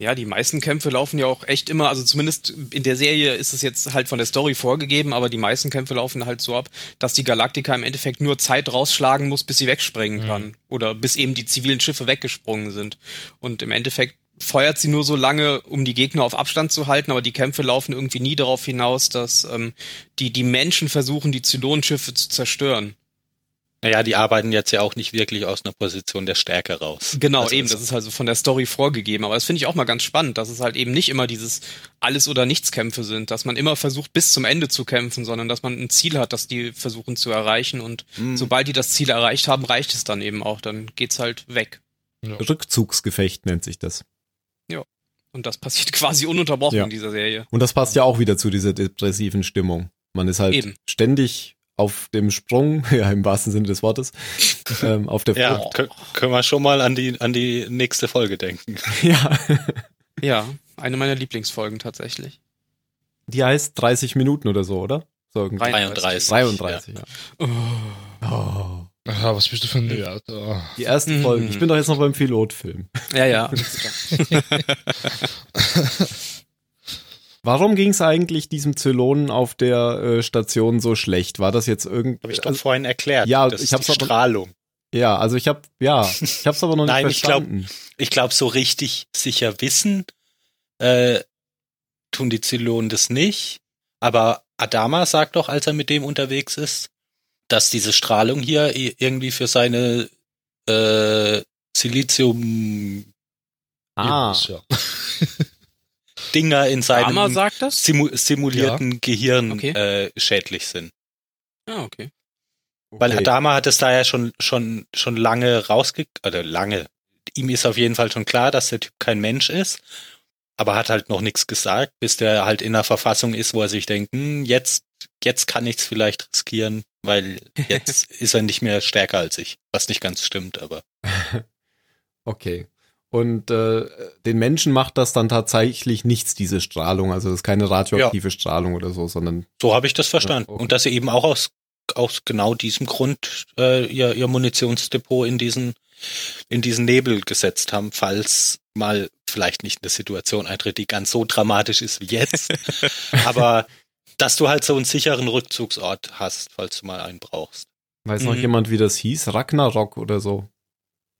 Ja, die meisten Kämpfe laufen ja auch echt immer, also zumindest in der Serie ist es jetzt halt von der Story vorgegeben, aber die meisten Kämpfe laufen halt so ab, dass die Galaktika im Endeffekt nur Zeit rausschlagen muss, bis sie wegspringen Mhm. kann. Oder bis eben die zivilen Schiffe weggesprungen sind. Und im Endeffekt feuert sie nur so lange, um die Gegner auf Abstand zu halten, aber die Kämpfe laufen irgendwie nie darauf hinaus, dass ähm, die, die Menschen versuchen, die Zylonenschiffe zu zerstören. Naja, die arbeiten jetzt ja auch nicht wirklich aus einer Position der Stärke raus. Genau, Also eben, das ist also von der Story vorgegeben. Aber das finde ich auch mal ganz spannend, dass es halt eben nicht immer dieses Alles- oder Nichts-Kämpfe sind, dass man immer versucht, bis zum Ende zu kämpfen, sondern dass man ein Ziel hat, das die versuchen zu erreichen. Und Mhm. sobald die das Ziel erreicht haben, reicht es dann eben auch. Dann geht's halt weg. Rückzugsgefecht nennt sich das. Und das passiert quasi ununterbrochen Ja. in dieser Serie. Und das passt ja auch wieder zu dieser depressiven Stimmung. Man ist halt Eben. ständig auf dem Sprung, ja im wahrsten Sinne des Wortes, ähm, auf der Ja, können wir schon mal an die, an die nächste Folge denken. Ja. Ja, eine meiner Lieblingsfolgen tatsächlich. Die heißt 30 Minuten oder so, oder? So irgendwie. 33. 33, ja. Oh. Oh. Ah, was bist du für ein Nerd? Oh. Die ersten. Folgen. Ich bin doch jetzt noch beim Pilotfilm. Ja, ja. Warum ging es eigentlich diesem Zylonen auf der äh, Station so schlecht? War das jetzt irgendwie? Habe ich doch vorhin erklärt. ja, das ich ist hab's die aber- Strahlung. ja, also ich habe ja, ich habe es aber noch nicht Nein, ich glaub- verstanden. Ich glaube, so richtig sicher wissen äh, tun die Zylonen das nicht. Aber Adama sagt doch, als er mit dem unterwegs ist, dass diese Strahlung hier irgendwie für seine äh, Silizium ah, Ja. Dinger in seinem Dama sagt das? simu simulierten Gehirn Okay. äh, schädlich sind. Ah, okay. Weil okay. Adama hat es da ja schon, schon, schon lange rausge... Oder lange. Ihm ist auf jeden Fall schon klar, dass der Typ kein Mensch ist. Aber hat halt noch nichts gesagt, bis der halt in einer Verfassung ist, wo er sich denkt, hm, jetzt, jetzt kann ich es vielleicht riskieren, weil jetzt ist er nicht mehr stärker als ich. Was nicht ganz stimmt, aber. Okay. Und äh, den Menschen macht das dann tatsächlich nichts, diese Strahlung. Also das ist keine radioaktive Strahlung oder so, sondern So habe ich das verstanden. Ja, okay. Und dass sie eben auch aus, aus genau diesem Grund äh, ihr, ihr Munitionsdepot in diesen, in diesen Nebel gesetzt haben, falls mal vielleicht nicht eine Situation eintritt, die ganz so dramatisch ist wie jetzt. aber dass du halt so einen sicheren Rückzugsort hast, falls du mal einen brauchst. weiß noch Mhm. jemand, wie das hieß? Ragnarok oder so.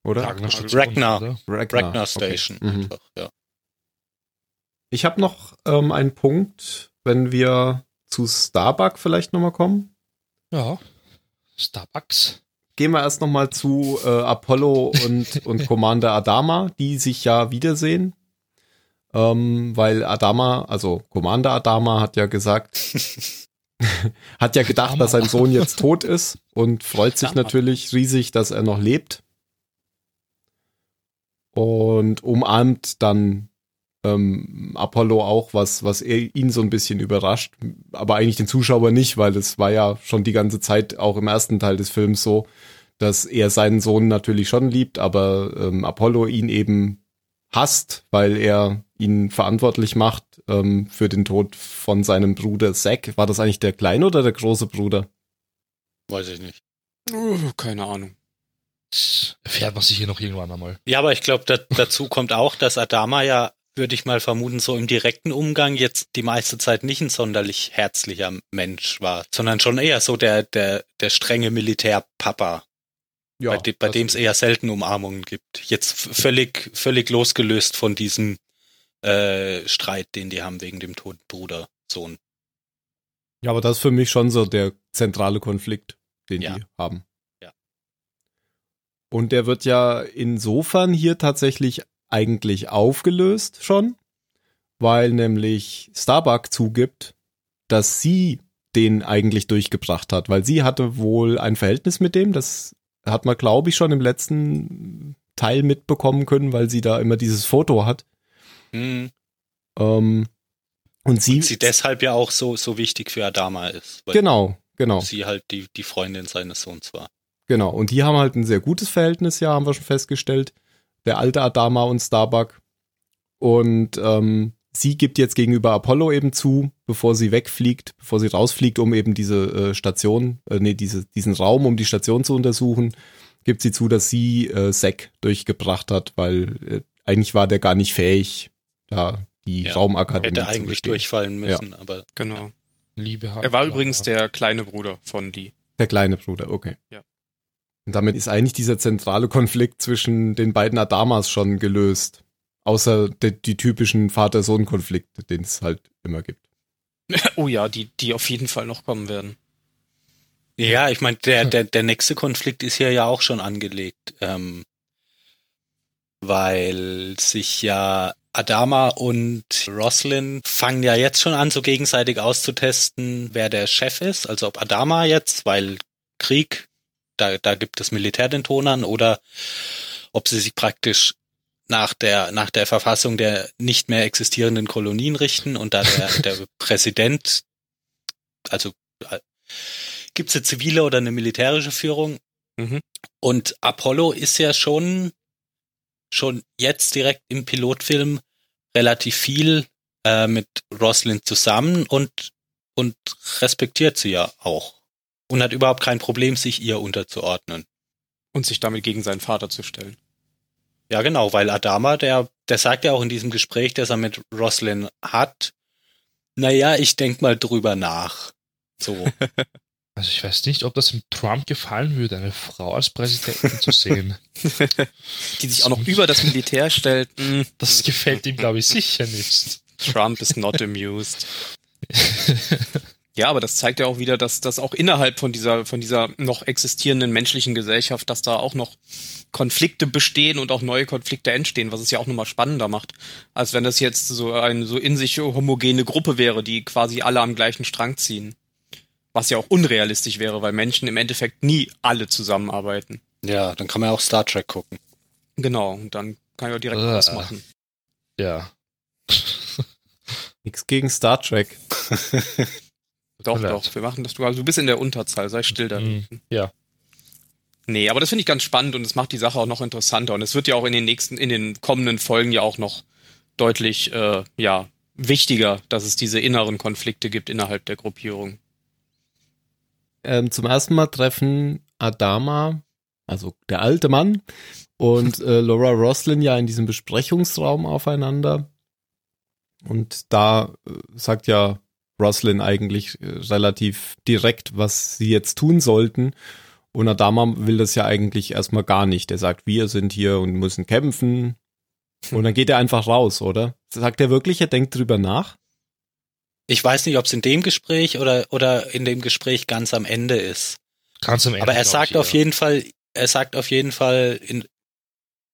Oder? Ragnar Station, Ragnar. oder? Ragnar okay. Station. Mhm. Einfach, ja. Ich habe noch ähm, einen Punkt, wenn wir zu Starbuck vielleicht nochmal kommen. Ja. Starbucks. Gehen wir erst nochmal zu äh, Apollo und, und Commander Adama, die sich ja wiedersehen. Ähm, weil Adama, also Commander Adama hat ja gesagt, hat ja gedacht, Adama. dass sein Sohn jetzt tot ist und freut sich Adama. natürlich riesig, dass er noch lebt. Und umarmt dann ähm, Apollo auch, was, was er, ihn so ein bisschen überrascht, aber eigentlich den Zuschauer nicht, weil es war ja schon die ganze Zeit auch im ersten Teil des Films so, dass er seinen Sohn natürlich schon liebt, aber ähm, Apollo ihn eben hasst, weil er ihn verantwortlich macht ähm, für den Tod von seinem Bruder Zack. War das eigentlich der kleine oder der große Bruder? Weiß ich nicht. Keine Ahnung. Erfährt man sich hier noch irgendwann einmal. Ja, aber ich glaube, da, dazu kommt auch, dass Adama ja, würde ich mal vermuten, so im direkten Umgang jetzt die meiste Zeit nicht ein sonderlich herzlicher Mensch war, sondern schon eher so der, der, der strenge Militärpapa, bei, de, bei dem es eher selten Umarmungen gibt. Jetzt völlig, völlig losgelöst von diesem äh, Streit, den die haben wegen dem toten Bruder, Sohn. Ja, aber das ist für mich schon so der zentrale Konflikt, den Ja. die haben. Und der wird ja insofern hier tatsächlich eigentlich aufgelöst schon, weil nämlich Starbuck zugibt, dass sie den eigentlich durchgebracht hat, weil sie hatte wohl ein Verhältnis mit dem, das hat man glaube ich schon im letzten Teil mitbekommen können, weil sie da immer dieses Foto hat. Hm. Ähm, und sie, Und sie deshalb ja auch so, so wichtig für Adama ist, weil genau, genau. sie halt die, die Freundin seines Sohns war. Genau, und die haben halt ein sehr gutes Verhältnis, ja, haben wir schon festgestellt. Der alte Adama und Starbuck. Und ähm, sie gibt jetzt gegenüber Apollo eben zu, bevor sie wegfliegt, bevor sie rausfliegt, um eben diese äh, Station, äh, nee, diese, diesen Raum, um die Station zu untersuchen, gibt sie zu, dass sie äh, Zack durchgebracht hat, weil äh, eigentlich war der gar nicht fähig, da die Ja, Raumakademie Hätte zu eigentlich bestehen. durchfallen müssen, aber Genau. Liebe Er war übrigens der kleine Bruder von Lee. Der kleine Bruder, okay. Ja. Und damit ist eigentlich dieser zentrale Konflikt zwischen den beiden Adamas schon gelöst. Außer die, die typischen Vater-Sohn-Konflikte, den es halt immer gibt. Oh ja, die, die auf jeden Fall noch kommen werden. Ja, ich meine, der, der, der nächste Konflikt ist hier ja auch schon angelegt, ähm, weil sich ja Adama und Roslin fangen ja jetzt schon an, so gegenseitig auszutesten, wer der Chef ist. Also ob Adama jetzt, weil Krieg, da, da gibt es Militär den Ton an, oder ob sie sich praktisch nach der, nach der Verfassung der nicht mehr existierenden Kolonien richten und da der, der Präsident, also äh, gibt's eine zivile oder eine militärische Führung. Mhm. Und Apollo ist ja schon, schon jetzt direkt im Pilotfilm relativ viel äh, mit Roslyn zusammen und, und respektiert sie ja auch. Und hat überhaupt kein Problem, sich ihr unterzuordnen. Und sich damit gegen seinen Vater zu stellen. Ja, genau, weil Adama, der, der sagt ja auch in diesem Gespräch, das er mit Roslyn hat, naja, ich denk mal drüber nach. So. Also ich weiß nicht, ob das dem Trump gefallen würde, eine Frau als Präsidentin zu sehen. Die sich auch noch über das Militär stellt. Mm, Das gefällt ihm, glaube ich, sicher nicht. Trump is not amused. Ja, aber das zeigt ja auch wieder, dass das auch innerhalb von dieser, von dieser noch existierenden menschlichen Gesellschaft, dass da auch noch Konflikte bestehen und auch neue Konflikte entstehen, was es ja auch nochmal spannender macht, als wenn das jetzt so eine so in sich homogene Gruppe wäre, die quasi alle am gleichen Strang ziehen. Was ja auch unrealistisch wäre, weil Menschen im Endeffekt nie alle zusammenarbeiten. ja, dann kann man auch Star Trek gucken. Genau, und dann kann ich auch direkt Äh. was machen. Ja. Nichts gegen Star Trek. Doch, mir doch, wir machen das. Du, also du bist in der Unterzahl, sei still da. Mhm. Ja. Nee, aber das finde ich ganz spannend und es macht die Sache auch noch interessanter. Und es wird ja auch in den nächsten, in den kommenden Folgen ja auch noch deutlich, äh, ja, wichtiger, dass es diese inneren Konflikte gibt innerhalb der Gruppierung. Ähm, zum ersten Mal treffen Adama, also der alte Mann, und äh, Laura Roslin ja in diesem Besprechungsraum aufeinander. Und da äh, sagt ja Roslin eigentlich äh, relativ direkt, was sie jetzt tun sollten. Und Adama will das ja eigentlich erstmal gar nicht. Er sagt, wir sind hier und müssen kämpfen. Und dann geht er einfach raus, oder? Sagt er wirklich, er denkt drüber nach? Ich weiß nicht, ob es in dem Gespräch oder, oder in dem Gespräch ganz am Ende ist. Ganz am Ende. Aber er sagt ich, auf ja. jeden Fall, er sagt auf jeden Fall in,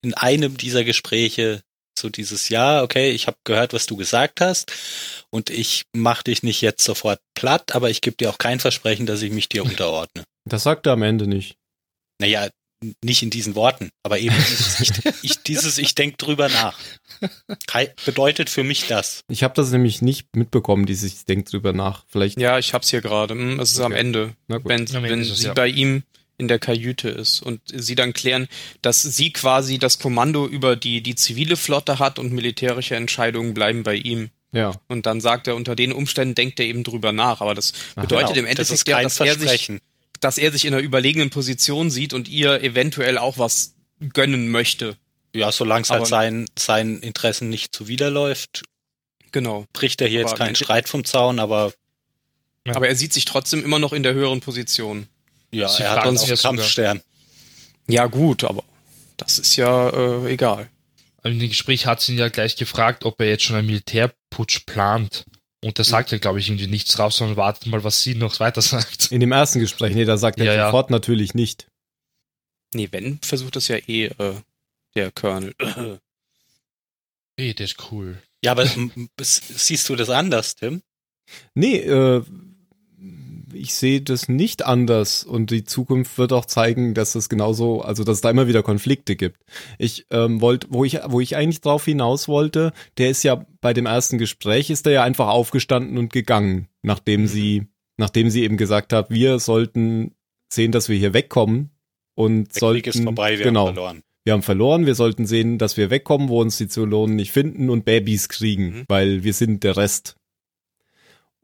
in einem dieser Gespräche so dieses Ja, okay, ich habe gehört, was du gesagt hast und ich mach dich nicht jetzt sofort platt, aber ich gebe dir auch kein Versprechen, dass ich mich dir unterordne. Das sagt er am Ende nicht. Naja, nicht in diesen Worten, aber eben dieses Ich, ich, dieses ich denk drüber nach. Bedeutet für mich das. Ich habe das nämlich nicht mitbekommen, dieses Ich denk drüber nach. Vielleicht, Ja, ich hab's hier gerade. Hm, Es ist am Okay. Wenn, Am Ende wenn ist es, sie ja. bei ihm in der Kajüte ist und sie dann klären, dass sie quasi das Kommando über die, die zivile Flotte hat und militärische Entscheidungen bleiben bei ihm. Ja. Und dann sagt er, unter den Umständen denkt er eben drüber nach. Aber das bedeutet im Genau, das Endeffekt ist ja, dass er sich dass er sich in einer überlegenen Position sieht und ihr eventuell auch was gönnen möchte. Ja, solange es halt seinen, seinen Interessen nicht zuwiderläuft, Genau. bricht er hier Aber jetzt keinen Streit vom Zaun, aber Ja. Aber er sieht sich trotzdem immer noch in der höheren Position. Ja, Sie er hat uns sogar- Kampfstern. Ja, gut, aber das ist ja äh, egal. In dem Gespräch hat sie ihn ja gleich gefragt, ob er jetzt schon einen Militärputsch plant. Und da sagt er, glaube ich, irgendwie nichts raus, sondern wartet mal, was sie noch weiter sagt. In dem ersten Gespräch, nee, da sagt er Ja, ja. sofort natürlich nicht. Nee, wenn, versucht das ja eh äh, der Colonel. Hey, der ist cool. Ja, aber siehst du das anders, Tim? Nee, äh, ich sehe das nicht anders und die Zukunft wird auch zeigen, dass es genauso, also dass es da immer wieder Konflikte gibt. Ich ähm, wollte, wo ich, wo ich eigentlich drauf hinaus wollte, der ist ja bei dem ersten Gespräch ist er ja einfach aufgestanden und gegangen, nachdem sie, nachdem sie eben gesagt hat, wir sollten sehen, dass wir hier wegkommen und Der sollten, Krieg ist vorbei, wir genau, haben verloren. wir haben verloren, wir sollten sehen, dass wir wegkommen, wo uns die Zylonen nicht finden und Babys kriegen, Mhm. weil wir sind der Rest.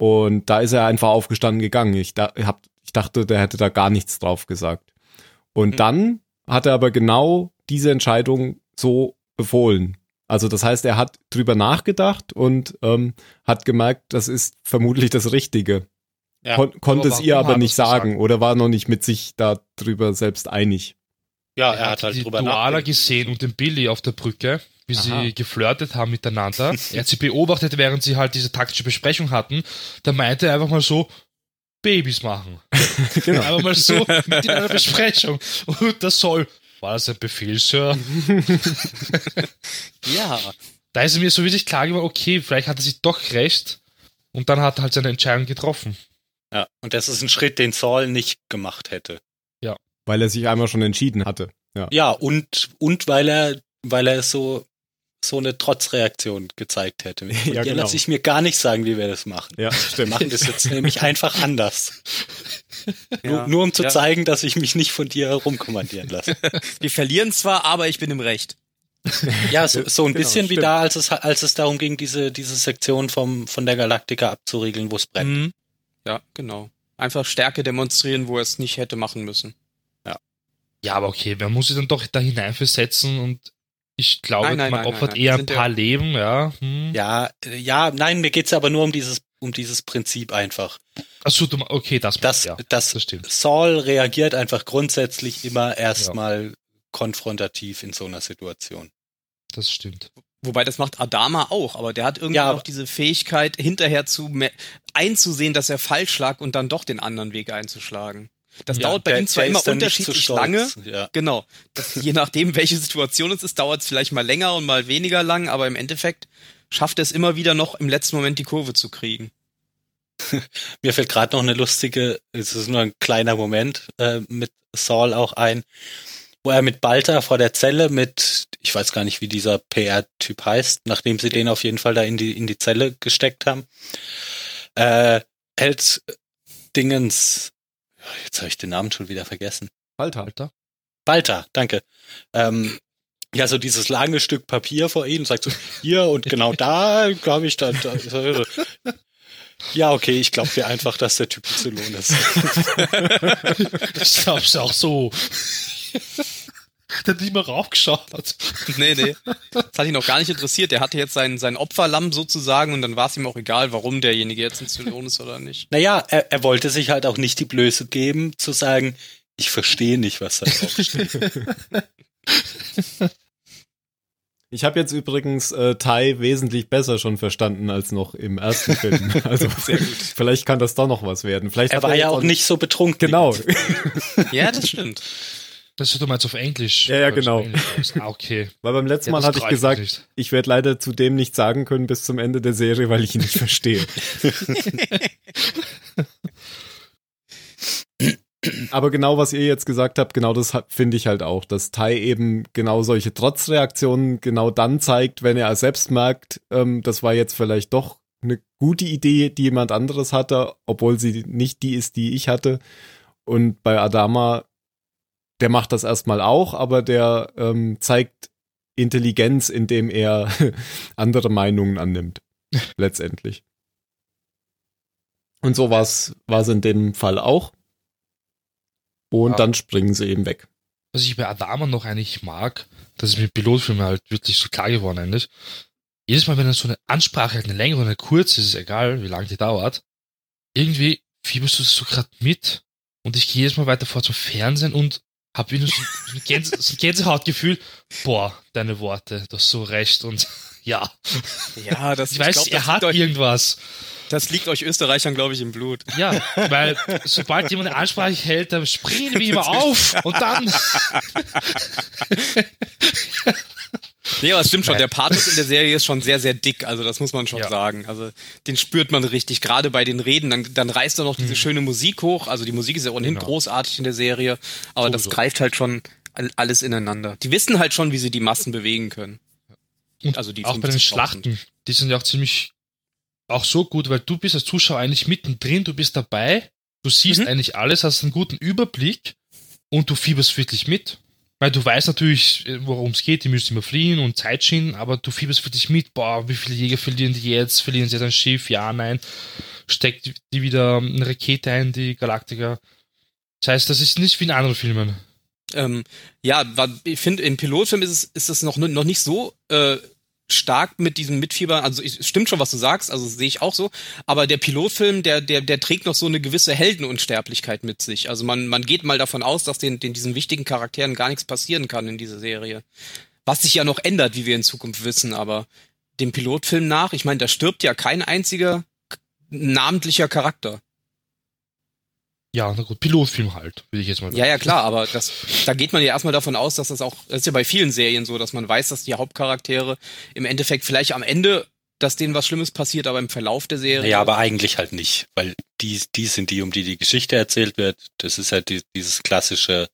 Und da ist er einfach aufgestanden gegangen. Ich, da, hab, ich dachte, der hätte da gar nichts drauf gesagt. Und Mhm. dann hat er aber genau diese Entscheidung so befohlen. Also das heißt, er hat drüber nachgedacht und ähm, hat gemerkt, das ist vermutlich das Richtige. Ja, Kon konnte es ihr aber hat nicht gesagt? sagen oder war noch nicht mit sich darüber selbst einig. Ja, er hat halt die drüber Duala gesehen und den Billy auf der Brücke, wie Aha. sie geflirtet haben miteinander. er hat sie beobachtet, während sie halt diese taktische Besprechung hatten. Da meinte er einfach mal so, Babys machen. genau. Einfach mal so mit in einer Besprechung. Und das soll, war das ein Befehl, Sir? Ja. Da ist mir so wirklich klar geworden, okay, vielleicht hat er sich doch recht. Und dann hat er halt seine Entscheidung getroffen. Ja, und das ist ein Schritt, den Saul nicht gemacht hätte. Weil er sich einmal schon entschieden hatte. Ja. Ja, und, und weil er, weil er es so so eine Trotzreaktion gezeigt hätte. Von Ja, dir genau. lasse ich mir gar nicht sagen, wie wir das machen. Ja, Wir machen das jetzt nämlich einfach anders. Ja. Nur, nur um zu Ja. zeigen, dass ich mich nicht von dir herumkommandieren lasse. Wir verlieren zwar, aber ich bin im Recht. Ja, so, so ein Genau, bisschen wie stimmt. da, als es, als es darum ging, diese, diese Sektion vom, von der Galaktika abzuriegeln, wo es brennt. Mhm. Ja, genau. Einfach Stärke demonstrieren, wo er es nicht hätte machen müssen. Ja, aber okay, man muss sich dann doch da hineinversetzen und ich glaube, Nein, nein, man nein, opfert nein, nein. eher ein Sind ja- paar Leben, ja. Hm. Ja, äh, ja, nein, mir geht's aber nur um dieses, um dieses Prinzip einfach. Achso, du, okay, das, Das, ja, das, das stimmt. Saul reagiert einfach grundsätzlich immer erstmal konfrontativ in so einer Situation. Das stimmt. Wobei das macht Adama auch, aber der hat irgendwie Ja, noch aber- diese Fähigkeit, hinterher zu einzusehen, dass er falsch lag und dann doch den anderen Weg einzuschlagen. Das Ja, dauert bei der- ihm zwar immer unterschiedlich lange, Ja. Genau. Das, je nachdem, welche Situation es ist, dauert es vielleicht mal länger und mal weniger lang, aber im Endeffekt schafft er es immer wieder noch im letzten Moment die Kurve zu kriegen. Mir fällt gerade noch eine lustige, es ist nur ein kleiner Moment äh, mit Saul auch ein, wo er mit Balta vor der Zelle mit, ich weiß gar nicht, wie dieser PR-Typ heißt, nachdem sie den auf jeden Fall da in die in die Zelle gesteckt haben, äh, hält Dingens, jetzt habe ich den Namen schon wieder vergessen. Alter. Alter. Balta, danke. Ähm, ja, so dieses lange Stück Papier vor ihnen, sagt so, hier und genau da, glaube ich, da, da Ja, okay, ich glaube dir einfach, dass der Typ Zylon ist. Ich glaub's auch so. Der hat nicht mehr raufgeschaut. Nee, nee. Das hat ihn auch gar nicht interessiert. Der hatte jetzt sein, sein Opferlamm sozusagen und dann war es ihm auch egal, warum derjenige jetzt ein Zylon ist oder nicht. Naja, er, er wollte sich halt auch nicht die Blöße geben, zu sagen, ich verstehe nicht, was da drauf steht. Ich habe jetzt übrigens äh, Tai wesentlich besser schon verstanden als noch im ersten Film. Also vielleicht kann das doch noch was werden. Vielleicht Er hat war ja auch nicht so betrunken. Genau. Ja, das stimmt. Das du meinst auf Englisch. Ja, ja, genau. Ah, okay. Weil beim letzten Ja, Mal hatte ich gesagt, nicht. ich werde leider zu dem nichts sagen können bis zum Ende der Serie, weil ich ihn nicht verstehe. Aber genau was ihr jetzt gesagt habt, genau das finde ich halt auch, dass Tai eben genau solche Trotzreaktionen genau dann zeigt, wenn er selbst merkt, ähm, das war jetzt vielleicht doch eine gute Idee, die jemand anderes hatte, obwohl sie nicht die ist, die ich hatte. Und bei Adama, der macht das erstmal auch, aber der ähm, zeigt Intelligenz, indem er andere Meinungen annimmt. Letztendlich. Und so war es in dem Fall auch. Und Ja. dann springen sie eben weg. Was ich bei Adama noch eigentlich mag, das ist mit Pilotfilmen halt wirklich so klar geworden eigentlich. Jedes Mal, wenn er so eine Ansprache hat, eine längere oder eine kurze, ist es egal, wie lange die dauert, irgendwie fieberst du so gerade mit und ich gehe jedes Mal weiter vor zum Fernsehen und hab wieder so, so, ein Gänse, so ein Gänsehautgefühl, boah, deine Worte, du hast so recht und ja, Ja, das, ich weiß, glaub, er hat euch, irgendwas. das liegt euch Österreichern, glaube ich, im Blut. Ja, weil sobald jemand eine Ansprache hält, dann springen wir immer auf und dann Nee, aber es stimmt schon, der Pathos in der Serie ist schon sehr, sehr dick, also das muss man schon Ja. sagen. Also den spürt man richtig, gerade bei den Reden. Dann, dann reißt er noch diese schöne Musik hoch, also die Musik ist ja ohnehin Genau. großartig in der Serie, aber das Sowieso. greift halt schon all- alles ineinander. Die wissen halt schon, wie sie die Massen bewegen können. Und Also die auch bei den 50.000. Schlachten, die sind ja auch ziemlich auch so gut, weil du bist als Zuschauer eigentlich mittendrin, du bist dabei, du siehst Mhm. eigentlich alles, hast einen guten Überblick und du fieberst wirklich mit. Weil du weißt natürlich, worum es geht, die müssen immer fliehen und Zeit schinden, aber du fieberst wirklich mit, boah, wie viele Jäger verlieren die jetzt, verlieren sie jetzt ein Schiff, ja, nein, steckt die wieder eine Rakete ein, die Galaktiker. Das heißt, das ist nicht wie in anderen Filmen. Ähm, ja, ich finde, im Pilotfilm ist es, ist es noch, noch nicht so äh, stark mit diesem Mitfieber. Also ich, stimmt schon, was du sagst, also sehe ich auch so. Aber der Pilotfilm, der, der, der trägt noch so eine gewisse Heldenunsterblichkeit mit sich. Also man, man geht mal davon aus, dass den, den diesen wichtigen Charakteren gar nichts passieren kann in dieser Serie. Was sich ja noch ändert, wie wir in Zukunft wissen, aber dem Pilotfilm nach, ich meine, da stirbt ja kein einziger namentlicher Charakter. Ja, na gut, Pilotfilm halt, würde ich jetzt mal Ja, ja, klar, aber das, da geht man ja erstmal davon aus, dass das auch, das ist ja bei vielen Serien so, dass man weiß, dass die Hauptcharaktere im Endeffekt vielleicht am Ende, dass denen was Schlimmes passiert, aber im Verlauf der Serie. Ja, aber eigentlich halt nicht, weil die, die sind die, um die die Geschichte erzählt wird. Das ist halt die, dieses klassische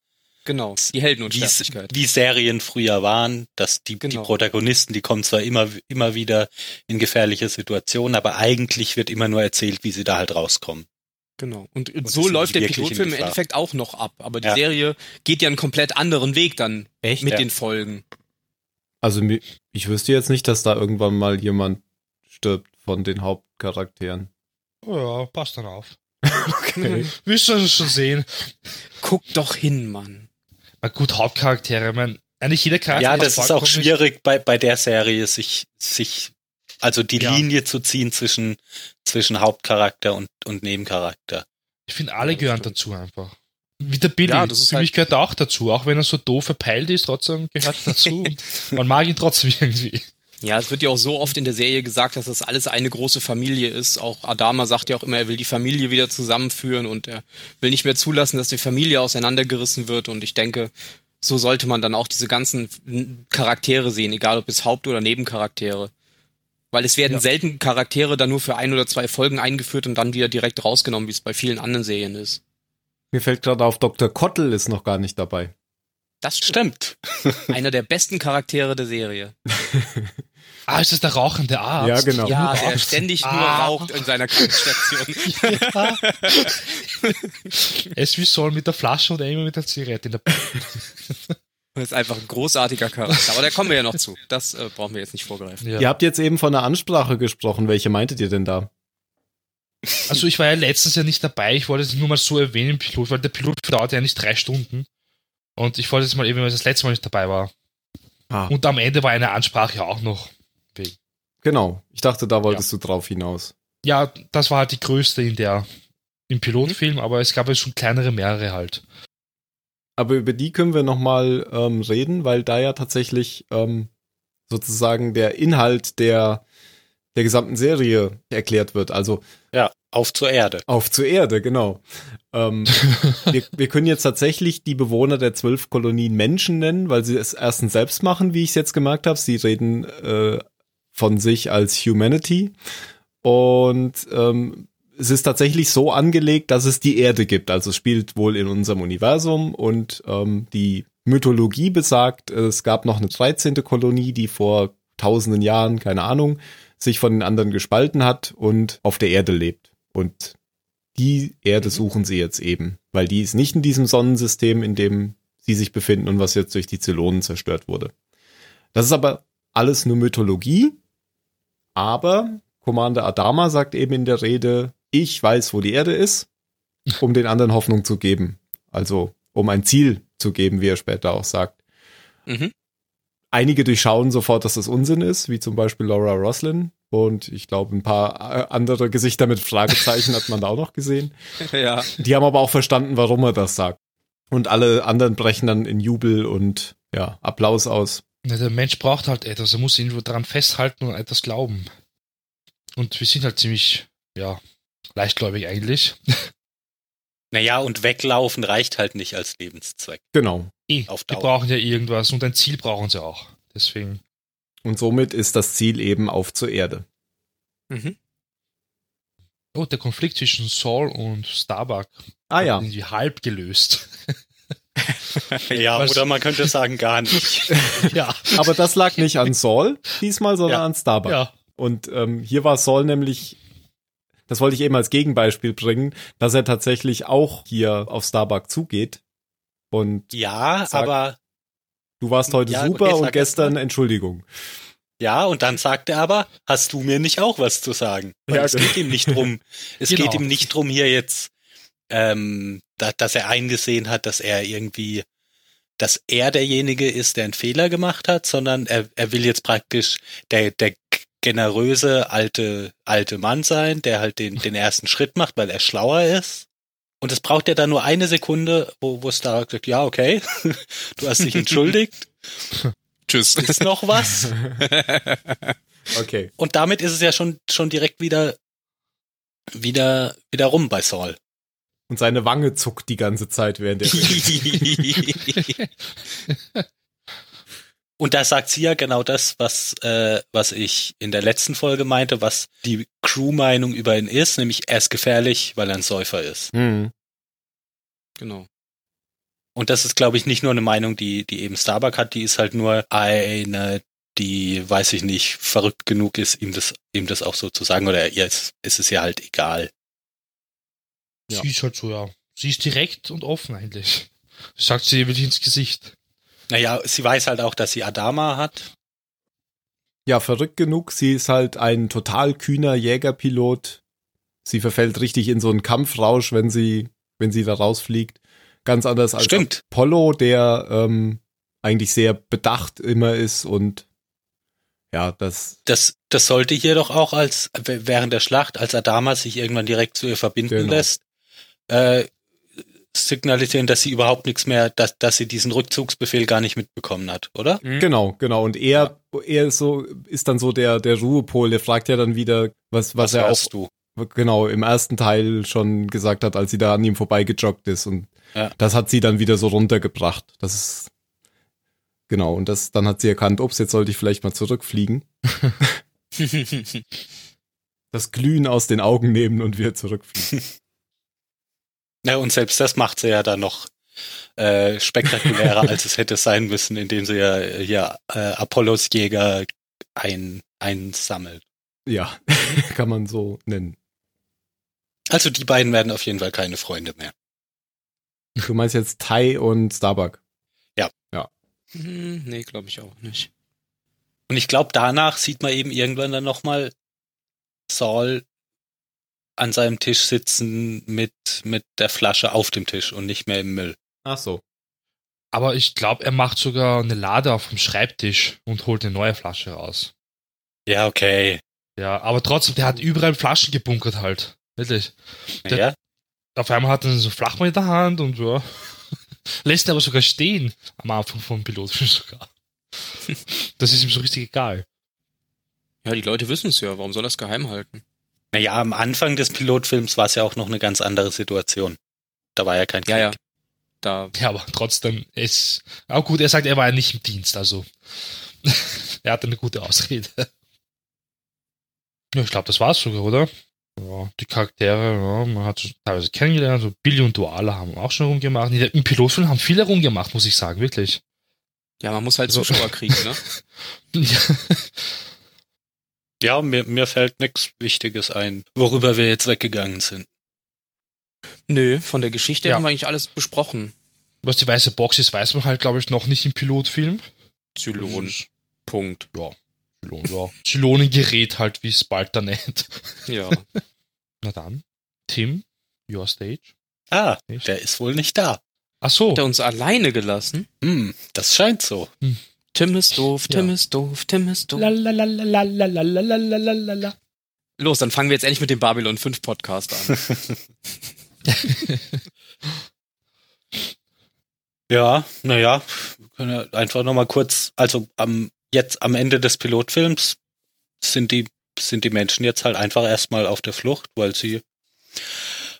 Genau, die wie, Heldenunsterblichkeit. wie Serien früher waren, dass die, die Genau. Protagonisten, die kommen zwar immer, immer wieder in gefährliche Situationen, aber eigentlich wird immer nur erzählt, wie sie da halt rauskommen. Genau. Und, Und so läuft der Pilotfilm im. Endeffekt auch noch ab. Aber die Ja. Serie geht ja einen komplett anderen Weg dann Echt? mit Ja. den Folgen. Also ich wüsste jetzt nicht, dass da irgendwann mal jemand stirbt von den Hauptcharakteren. Oh ja, passt dann auf. Okay. Wirst du schon sehen. Guck doch hin, Mann. Na gut, Hauptcharaktere, mein, eigentlich jeder Charakter. Ja, das ist auch schwierig bei, bei der Serie, sich, sich, also die Ja. Linie zu ziehen zwischen, zwischen Hauptcharakter und, und Nebencharakter. Ich finde, alle Ja, gehören dazu einfach. Wie der Billy. Ja, das ist Für halt- mich gehört er auch dazu. Auch wenn er so doof verpeilt ist, trotzdem gehört er dazu. Und Man mag ihn trotzdem irgendwie. Ja, es wird ja auch so oft in der Serie gesagt, dass das alles eine große Familie ist. Auch Adama sagt ja auch immer, er will die Familie wieder zusammenführen und er will nicht mehr zulassen, dass die Familie auseinandergerissen wird. Und ich denke, so sollte man dann auch diese ganzen Charaktere sehen, egal ob es Haupt- oder Nebencharaktere. Weil es werden Ja. selten Charaktere dann nur für ein oder zwei Folgen eingeführt und dann wieder direkt rausgenommen, wie es bei vielen anderen Serien ist. Mir fällt gerade auf, Dr. Kottel ist noch gar nicht dabei. Das stimmt. Einer der besten Charaktere der Serie. Ah, ist das der rauchende Arzt? Ja, genau. Ja, der ständig nur Ah. raucht in seiner Krankenstation. Ja. ist wie Sol mit der Flasche und er immer mit der Zigarette in der Das ist einfach ein großartiger Charakter. Aber da kommen wir ja noch zu. Das äh, brauchen wir jetzt nicht vorgreifen. ja. Ihr habt jetzt eben von einer Ansprache gesprochen. Welche meintet ihr denn da? Also ich war ja letztens ja nicht dabei, ich wollte es nur mal so erwähnen im Pilot, weil der Pilot dauert ja nicht drei Stunden. Und ich wollte es mal eben, weil ich das letzte Mal nicht dabei war. Ah, Und am Ende war eine Ansprache auch noch. genau. Ich dachte, da wolltest du drauf hinaus. Ja, das war halt die größte in der im Pilotfilm, aber es gab ja schon kleinere, mehrere halt. Aber über die können wir nochmal ähm, reden, weil da ja tatsächlich ähm, sozusagen der Inhalt der, der gesamten Serie erklärt wird. Also Ja, auf zur Erde. auf zur Erde, genau. Ähm, wir, wir können jetzt tatsächlich die Bewohner der zwölf Kolonien Menschen nennen, weil sie es erstens selbst machen, wie ich es jetzt gemerkt habe. Sie reden äh, von sich als Humanity. Und ähm, es ist tatsächlich so angelegt, dass es die Erde gibt. Also es spielt wohl in unserem Universum und ähm, die Mythologie besagt, es gab noch eine 13. Kolonie, die vor tausenden Jahren, keine Ahnung, sich von den anderen gespalten hat und auf der Erde lebt. Und die Erde suchen sie jetzt eben, weil die ist nicht in diesem Sonnensystem, in dem sie sich befinden und was jetzt durch die Zylonen zerstört wurde. Das ist aber alles nur Mythologie, aber Commander Adama sagt eben in der Rede, ich weiß, wo die Erde ist, um den anderen Hoffnung zu geben. Also um ein Ziel zu geben, wie er später auch sagt. Mhm. Einige durchschauen sofort, dass das Unsinn ist, wie zum Beispiel Laura Roslin. Und ich glaube, ein paar äh, andere Gesichter mit Fragezeichen hat man da auch noch gesehen. Ja. Die haben aber auch verstanden, warum er das sagt. Und alle anderen brechen dann in Jubel und ja, Applaus aus. Ja, der Mensch braucht halt etwas, er muss irgendwo daran festhalten und etwas glauben. Und wir sind halt ziemlich, ja, leichtgläubig eigentlich. Naja, und weglaufen reicht halt nicht als Lebenszweck. Genau. Auf die Dauer. brauchen ja irgendwas und ein Ziel brauchen sie auch. Deswegen. Und somit ist das Ziel eben auf zur Erde. Mhm. Oh, der Konflikt zwischen Saul und Starbuck Ah ja. irgendwie halb gelöst. Ja, Was- oder man könnte sagen gar nicht. ja, Aber das lag nicht an Saul diesmal, sondern Ja. an Starbuck. ja. Und ähm, hier war Saul nämlich, das wollte ich eben als Gegenbeispiel bringen, dass er tatsächlich auch hier auf Starbuck zugeht. Und Ja, Sag- aber du warst heute Ja, super und erst gestern mal. Entschuldigung. ja, und dann sagt er aber, hast du mir nicht auch was zu sagen? Ja, es genau. geht ihm nicht drum. Es Genau. geht ihm nicht drum hier jetzt, ähm, da, dass er eingesehen hat, dass er irgendwie, dass er derjenige ist, der einen Fehler gemacht hat, sondern er, er will jetzt praktisch der, der generöse alte, alte Mann sein, der halt den, den ersten Schritt macht, weil er schlauer ist. Und es braucht ja dann nur eine Sekunde, wo, wo Stark sagt, ja, okay, du hast dich entschuldigt, Tschüss. ist noch was? Okay. Und damit ist es ja schon, schon direkt wieder, wieder, wieder rum bei Saul. Und seine Wange zuckt die ganze Zeit während der Und da sagt sie ja genau das, was, äh, was ich in der letzten Folge meinte, was die Crew-Meinung über ihn ist, nämlich er ist gefährlich, weil er ein Säufer ist. hm. genau. Und das ist, glaube ich, nicht nur eine Meinung, die, die eben Starbuck hat, die ist halt nur eine, die, weiß ich nicht, verrückt genug ist, ihm das, ihm das auch so zu sagen. Oder ihr ist, ist es ja halt egal. Ja. Sie ist halt so, ja. Sie ist direkt und offen eigentlich. sagt sie wirklich ins Gesicht. Naja, sie weiß halt auch, dass sie Adama hat. Ja, verrückt genug. Sie ist halt ein total kühner Jägerpilot. Sie verfällt richtig in so einen Kampfrausch, wenn sie, wenn sie da rausfliegt. Ganz anders als Stimmt. Apollo, der ähm, eigentlich sehr bedacht immer ist und ja, das. Das, das sollte hier doch auch als während der Schlacht, als Adama sich irgendwann direkt zu ihr verbinden genau. lässt, äh, signalisieren, dass sie überhaupt nichts mehr, dass, dass sie diesen Rückzugsbefehl gar nicht mitbekommen hat, oder? Mhm. Genau, genau. Und er, ja. er ist so, ist dann so der, der Ruhepol, der fragt ja dann wieder, was, was, was er auch, du? genau, im ersten Teil schon gesagt hat, als sie da an ihm vorbeigejoggt ist. Und ja. das hat sie dann wieder so runtergebracht. Das ist, genau. Und das, dann hat sie erkannt, ups, jetzt sollte ich vielleicht mal zurückfliegen. das Glühen aus den Augen nehmen und wieder zurückfliegen. Ja, und selbst das macht sie ja dann noch äh, spektakulärer, als es hätte sein müssen, indem sie ja hier äh, Apollos Jäger ein, einsammelt. Ja, kann man so nennen. Also die beiden werden auf jeden Fall keine Freunde mehr. Du meinst jetzt Tai und Starbuck? Ja. Ja. Hm, nee, glaube ich auch nicht. Und ich glaube, danach sieht man eben irgendwann dann nochmal Saul an seinem Tisch sitzen mit, mit der Flasche auf dem Tisch und nicht mehr im Müll. Ach so. Aber ich glaube, er macht sogar eine Lade auf dem Schreibtisch und holt eine neue Flasche raus. Ja, okay. Ja, aber trotzdem, der hat überall Flaschen gebunkert halt. Wirklich. Der, ja. Auf einmal hat er so Flachmann in der Hand und ja. Lässt er aber sogar stehen. Am Anfang vom Pilotfilm sogar. Das ist ihm so richtig egal. Ja, die Leute wissen es ja. Warum soll er es geheim halten? Naja, am Anfang des Pilotfilms war es ja auch noch eine ganz andere Situation. Da war ja kein Krieg. Ja, ja. Da. Ja, aber trotzdem ist. Auch gut, er sagt, er war ja nicht im Dienst, also. er hatte eine gute Ausrede. Ja, ich glaube, das war's sogar, oder? Ja, die Charaktere, ja, man hat teilweise kennengelernt, so Billy und Duale haben auch schon rumgemacht. Im Pilotfilm haben viele rumgemacht, muss ich sagen, wirklich. Ja, man muss halt also, Zuschauer kriegen, ne? ja. Ja, mir, mir fällt nichts Wichtiges ein, worüber wir jetzt weggegangen sind. Nö, von der Geschichte ja. haben wir eigentlich alles besprochen. Was die weiße Box ist, weiß man halt, glaube ich, noch nicht im Pilotfilm. Zylon. Punkt. Ja. Zylon, ja. Zylonengerät halt, wie es bald da nennt. Ja. Na dann, Tim, your stage. Ah, nicht? der ist wohl nicht da. Ach so. Hat er uns alleine gelassen? Hm, das scheint so. Hm. Tim ist doof, Tim ja. ist doof, Tim ist doof. Lalalala. Los, dann fangen wir jetzt endlich mit dem Babylon 5 Podcast an. ja, naja, wir können ja einfach nochmal kurz, also am, jetzt am Ende des Pilotfilms sind die, sind die Menschen jetzt halt einfach erstmal auf der Flucht, weil sie,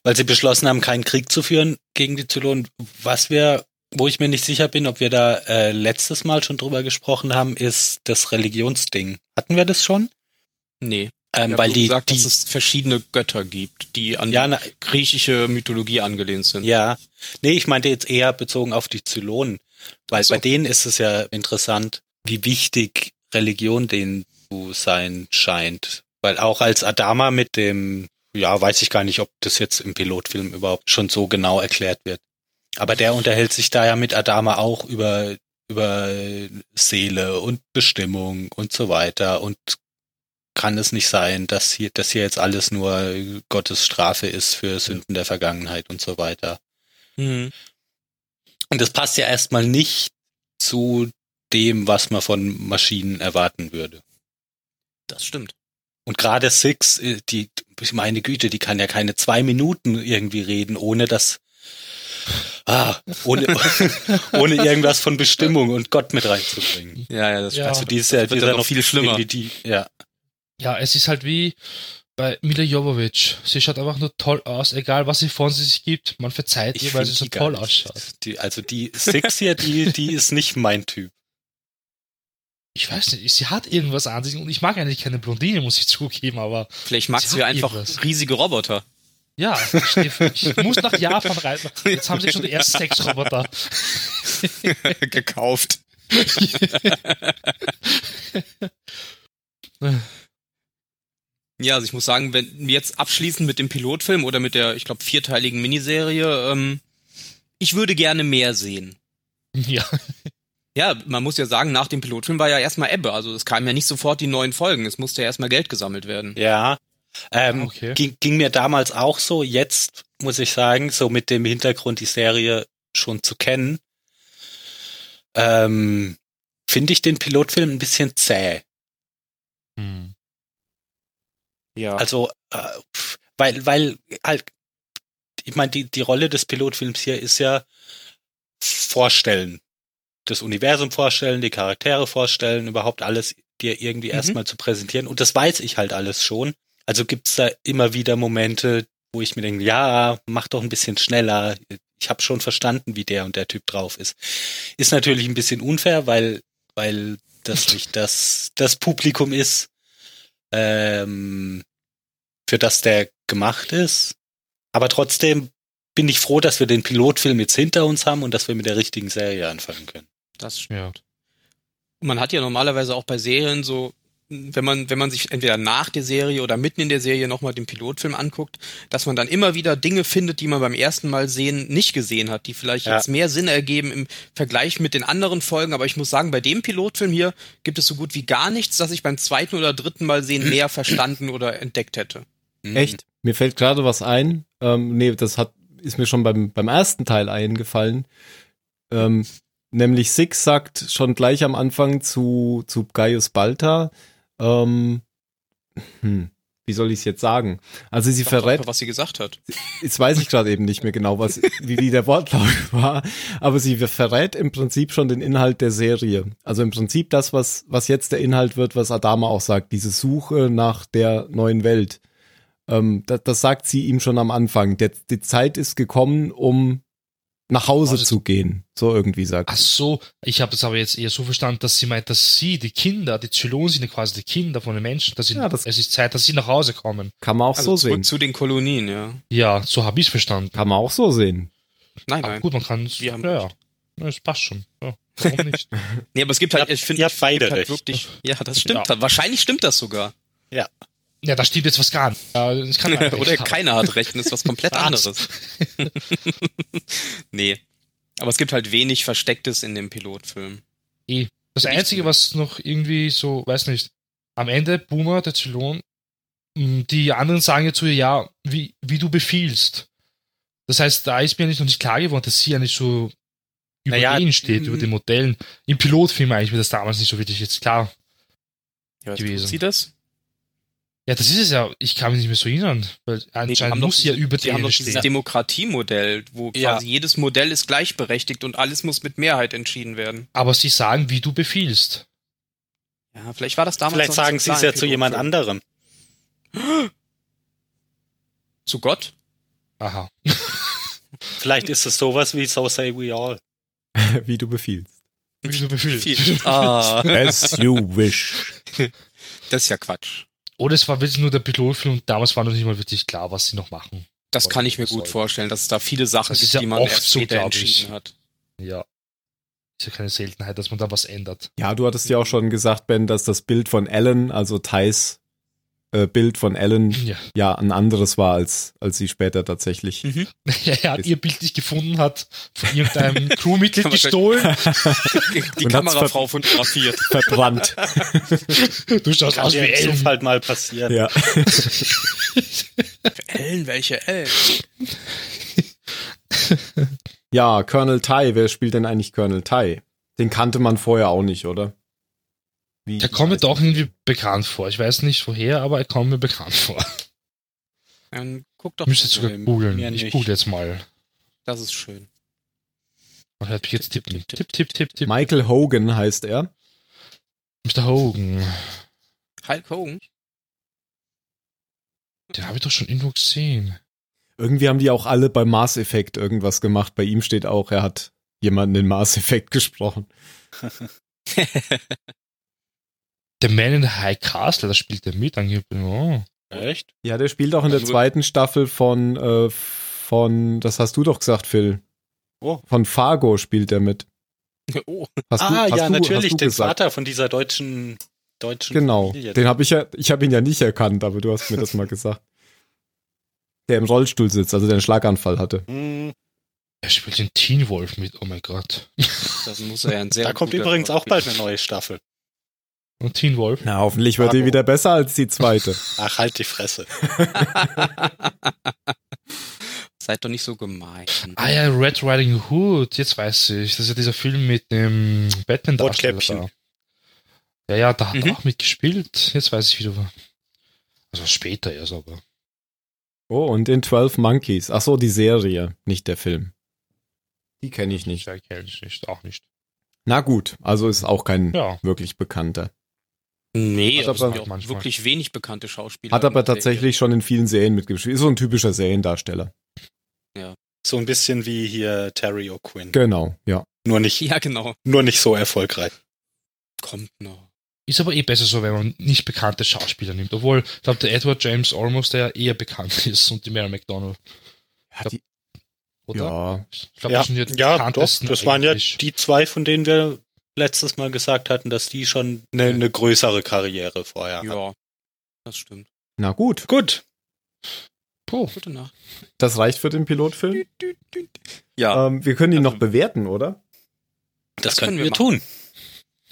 weil sie beschlossen haben, keinen Krieg zu führen gegen die Zylonen, was wir wo ich mir nicht sicher bin, ob wir da äh, letztes Mal schon drüber gesprochen haben, ist das Religionsding. Hatten wir das schon? Nee. Ähm, weil die, gesagt, die, dass es verschiedene Götter gibt, die an ja, na, griechische Mythologie angelehnt sind. Ja. Nee, ich meinte jetzt eher bezogen auf die Zylonen. Weil so. bei denen ist es ja interessant, wie wichtig Religion denen zu sein scheint. Weil auch als Adama mit dem, ja, weiß ich gar nicht, ob das jetzt im Pilotfilm überhaupt schon so genau erklärt wird. Aber der unterhält sich da ja mit Adama auch über, über Seele und Bestimmung und so weiter und kann es nicht sein, dass hier, dass hier jetzt alles nur Gottes Strafe ist für Sünden der Vergangenheit und so weiter. Mhm. Und das passt ja erstmal nicht zu dem, was man von Maschinen erwarten würde. Das stimmt. Und gerade Six, äh, die, meine Güte, die kann ja keine zwei Minuten irgendwie reden, ohne dass ah, ohne, ohne irgendwas von Bestimmung und Gott mit reinzubringen. Ja, ja, das ja. Also die ist ja, die ist ja noch viel schlimmer. Die, ja. ja, es ist halt wie bei Mila Jovovich. Sie schaut einfach nur toll aus, egal was sie von sich gibt. Man verzeiht ihr, weil sie so toll ausschaut. Die, also die Six hier, die, die ist nicht mein Typ. Ich weiß nicht, sie hat irgendwas an sich und ich mag eigentlich keine Blondine, muss ich zugeben, aber. Vielleicht magst du ja einfach irgendwas. riesige Roboter. Ja, ich, ich muss nach Japan reisen. Jetzt haben sie schon die ersten Sexroboter. Gekauft. Ja, also ich muss sagen, wenn wir jetzt abschließen mit dem Pilotfilm oder mit der, ich glaube, vierteiligen Miniserie, ähm, ich würde gerne mehr sehen. Ja. Ja, man muss ja sagen, nach dem Pilotfilm war ja erstmal Ebbe. Also es kamen ja nicht sofort die neuen Folgen. Es musste ja erstmal Geld gesammelt werden. Ja. Ähm, Okay. ging, ging mir damals auch so. Jetzt muss ich sagen, so mit dem Hintergrund, die Serie schon zu kennen, ähm, finde ich den Pilotfilm ein bisschen zäh. Hm. Ja. Also, äh, weil, weil halt, ich meine, die, die Rolle des Pilotfilms hier ist ja vorstellen. Das Universum vorstellen, die Charaktere vorstellen, überhaupt alles dir irgendwie Mhm. erstmal zu präsentieren. Und das weiß ich halt alles schon. Also gibt's da immer wieder Momente, wo ich mir denke, ja, mach doch ein bisschen schneller. Ich habe schon verstanden, wie der und der Typ drauf ist. Ist natürlich ein bisschen unfair, weil, weil das nicht das, das Publikum ist, ähm, für das der gemacht ist. Aber trotzdem bin ich froh, dass wir den Pilotfilm jetzt hinter uns haben und dass wir mit der richtigen Serie anfangen können. das Ja. man hat ja normalerweise auch bei Serien so, wenn man, wenn man sich entweder nach der Serie oder mitten in der Serie nochmal den Pilotfilm anguckt, dass man dann immer wieder Dinge findet, die man beim ersten Mal sehen nicht gesehen hat, die vielleicht Ja. jetzt mehr Sinn ergeben im Vergleich mit den anderen Folgen. Aber ich muss sagen, bei dem Pilotfilm hier gibt es so gut wie gar nichts, das ich beim zweiten oder dritten Mal sehen mehr verstanden oder entdeckt hätte. Mhm. Echt? Mir fällt gerade was ein. Ähm, nee, das hat, ist mir schon beim, beim ersten Teil eingefallen. Ähm, nämlich Six sagt schon gleich am Anfang zu, zu Gaius Balta, ähm, hm, wie soll ich es jetzt sagen? Also sie verrät, was sie gesagt hat. jetzt weiß ich gerade eben nicht mehr genau, was, wie, wie der Wortlaut war, aber sie verrät im Prinzip schon den Inhalt der Serie. Also im Prinzip das, was, was jetzt der Inhalt wird, was Adama auch sagt, diese Suche nach der neuen Welt. Ähm, das, das sagt sie ihm schon am Anfang. Der, die Zeit ist gekommen, um nach Hause Also- zu gehen. So irgendwie sagt Ach so, ich habe das aber jetzt eher so verstanden, dass sie meint, dass sie, die Kinder, die Zylonen sind ja quasi die Kinder von den Menschen, dass sie, Ja, das- es ist Zeit, dass sie nach Hause kommen. Kann man auch Also so zurück sehen. zu den Kolonien, ja. Ja, so habe ich es verstanden. Kann man auch so sehen. Nein, Aber nein. gut, man kann es. Wir haben Ja, ja. Ja, Es passt schon. Ja, warum nicht? Nee, aber es gibt halt, ich finde, habt beide halt recht. wirklich, ja, das stimmt. Ja. Wahrscheinlich stimmt das sogar. ja, da stimmt jetzt was gar nicht. Ja, Oder haben. keiner hat recht ist was komplett anderes. nee. Aber es gibt halt wenig Verstecktes in dem Pilotfilm. Eh. Das Einzige, was noch irgendwie so, weiß nicht, am Ende, Boomer, der Zylon, mh, die anderen sagen ja zu ihr, ja, wie, wie du befiehlst. Das heißt, da ist mir nicht noch nicht klar geworden, dass sie ja nicht so über Naja, denen steht, mm. über den Modellen. Im Pilotfilm eigentlich mir das damals nicht so wirklich jetzt klar. Ja, Gewesen. tut sie das? Ja, das ist es ja. Ich kann mich nicht mehr so erinnern, weil anscheinend muss sie ja über die haben doch dieses. Demokratiemodell, wo Ja. quasi jedes Modell ist gleichberechtigt und alles muss mit Mehrheit entschieden werden. Aber sie sagen, wie du befiehlst. Ja, vielleicht war das damals Vielleicht noch sagen sie es ja zu jemand anderem. Zu Gott? Aha. Vielleicht ist es sowas wie So Say We All. wie du befiehlst. Wie du befiehlst. ah, As you wish. das ist ja Quatsch. Oder es war wirklich nur der Pilotfilm und damals war noch nicht mal wirklich klar, was sie noch machen. Das kann ich mir gut Soll. vorstellen, dass es da viele Sachen Das gibt, ja die man oft erst so, ich. entschieden hat. Ja. Ist ja keine Seltenheit, dass man da was ändert. Ja, du hattest ja auch schon gesagt, Ben, dass das Bild von Alan, also Thais äh, Bild von Alan, Ja. ja ein anderes war, als, als sie später tatsächlich. er hat ihr Bild nicht gefunden, hat von irgendeinem Crewmitglied gestohlen. Die Und Kamerafrau fotografiert. verbrannt. Du schaust aus wie Ellen. Zufall mal passieren. ja. Ellen, welche Ellen? ja, Colonel Tai, wer spielt denn eigentlich Colonel Tai? Den kannte man vorher auch nicht, oder? Wie, Der kommt mir doch irgendwie bekannt vor. Ich weiß nicht woher, aber er kommt mir bekannt vor. Dann guck doch müsste mal. sogar googeln. Ich google jetzt mal. Das ist schön. Man hört mich jetzt Tipp, tippen. tipp, Tipp, tipp, tipp, tipp. Michael Hogan heißt er. Mr. Hogan. Hulk Hogan? Den habe ich doch schon irgendwo gesehen. Irgendwie haben die auch alle bei Mass Effect irgendwas gemacht. Bei ihm steht auch, er hat jemanden in Mass Effect gesprochen. Der Man in the High Castle, da spielt er mit. Angeblich. Oh. Echt? Ja, der spielt auch in der Nur- zweiten Staffel von, äh, von, das hast du doch gesagt, Phil. Oh. Von Fargo spielt er mit. Oh, Hast du, ah, hast ja, du, natürlich, hast du den gesagt. Vater von dieser deutschen, deutschen Genau. Familie. Den habe ich ja, ich habe ihn ja nicht erkannt, aber du hast mir das mal gesagt. Der im Rollstuhl sitzt, also der einen Schlaganfall hatte. Hm, Er spielt den Teen Wolf mit, oh mein Gott. das muss er ja ein sehr da kommt übrigens auch Schauspieler bald eine neue Staffel. Und Teen Wolf. Na, hoffentlich wird die Fargo. wieder besser als die zweite. Ach, halt die Fresse. Seid doch nicht so gemein. Ah ja, Red Riding Hood, jetzt weiß ich. Das ist ja dieser Film mit dem batman Rotkäppchen. da. Ja, ja, da hat Mhm. er auch mitgespielt. Jetzt weiß ich wieder. Also später erst, aber. Oh, und in 12 Monkeys. Ach so, die Serie, nicht der Film. Die kenne ich nicht. Ja, kenn ich nicht, auch nicht. Na gut, also ist auch kein Ja. wirklich bekannter. Nee, Hat aber ja auch manchmal. wirklich wenig bekannte Schauspieler. Hat aber tatsächlich schon in vielen Serien mitgespielt. Ist so ein typischer Seriendarsteller. So ein bisschen wie hier Terry O'Quinn. Genau, ja. Nur nicht, Ja, genau. nur nicht so erfolgreich. Kommt noch. Ist aber eh besser so, wenn man nicht bekannte Schauspieler nimmt. Obwohl, ich glaube, der Edward James Olmos, der eher bekannt ist und die Mary McDonald. Ja, die, Oder? ja. Ich glaube, Ja, das sind die ja doch, das waren ja die zwei, von denen wir letztes Mal gesagt hatten, dass die schon eine, eine größere Karriere vorher hatten. Ja, das stimmt. Na gut, Gut, Puh. Gute Nacht. das reicht für den Pilotfilm. Ja, Ähm, wir können ihn Also- noch bewerten, oder? das, Das können können wir, wir tun.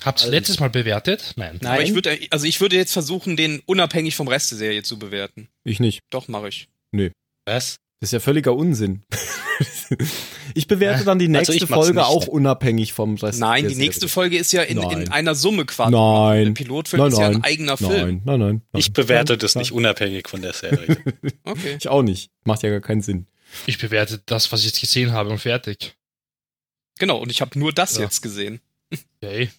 Habt ihr Also- letztes Mal bewertet? Nein. Nein. aber ich würde, also ich würde jetzt versuchen, den unabhängig vom Rest der Serie zu bewerten. Ich nicht. Doch, mache ich. Was? Das ist ja völliger Unsinn. ich bewerte dann die Also nächste mach's Folge nicht. auch unabhängig vom Rest. Nein, der die nächste Serie. Folge ist ja in, in Nein. einer Summe quasi. Nein. Der Pilotfilm Nein, ist ja ein nein. eigener Film. Nein, nein, nein. nein. Ich bewerte Nein, das nein. nicht unabhängig von der Serie. Okay. Ich auch nicht. Macht ja gar keinen Sinn. Ich bewerte das, was ich jetzt gesehen habe und fertig. Genau, und ich habe nur das Ja. jetzt gesehen. Okay.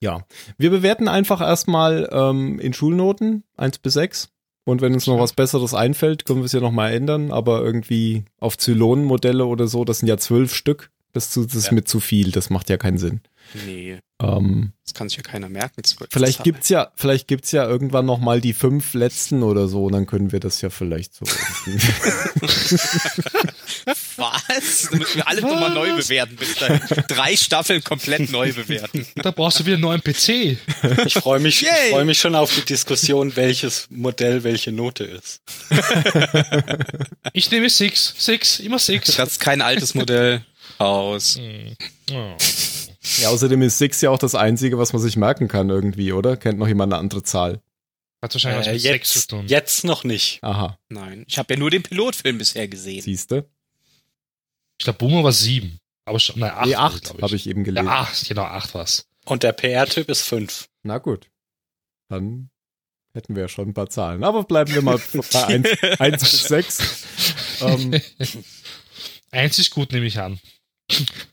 Ja. Wir bewerten einfach erstmal ähm, in Schulnoten 1 bis 6. Und wenn uns noch was Besseres einfällt, können wir es ja nochmal ändern. Aber irgendwie auf Zylonenmodelle oder so, das sind ja zwölf Stück. Das, das ist Ja. mit zu viel. Das macht ja keinen Sinn. Nee, Ähm, das kann sich ja keiner merken. vielleicht gibt's ja, vielleicht gibt's ja irgendwann noch mal die fünf letzten oder so. Und dann können wir das ja vielleicht so. Was? Dann müssen wir alle nochmal neu bewerten bis dahin. Drei Staffeln komplett neu bewerten. Da brauchst du wieder einen neuen PC. Ich freue mich, ich freue mich schon auf die Diskussion, welches Modell welche Note ist. Ich nehme Six. Six, immer Six. Das ist kein altes Modell. Aus. Hm. Oh. ja, außerdem ist Six ja auch das einzige, was man sich merken kann irgendwie, oder? Kennt noch jemand eine andere Zahl? Hat wahrscheinlich was Äh, mit Sex zu jetzt, tun. jetzt noch nicht. Aha, Nein, ich habe ja nur den Pilotfilm bisher gesehen. siehste. Ich glaube, Boomer war sieben. Aber schon, nein, acht. Nee, war es, acht habe ich eben Ja, gelesen. acht, genau, acht war's. Und der PR-Typ ist fünf. Na gut. Dann hätten wir ja schon ein paar Zahlen. Aber bleiben wir mal bei 1, 1 bis 6. Ähm, Eins ist gut, nehme ich an.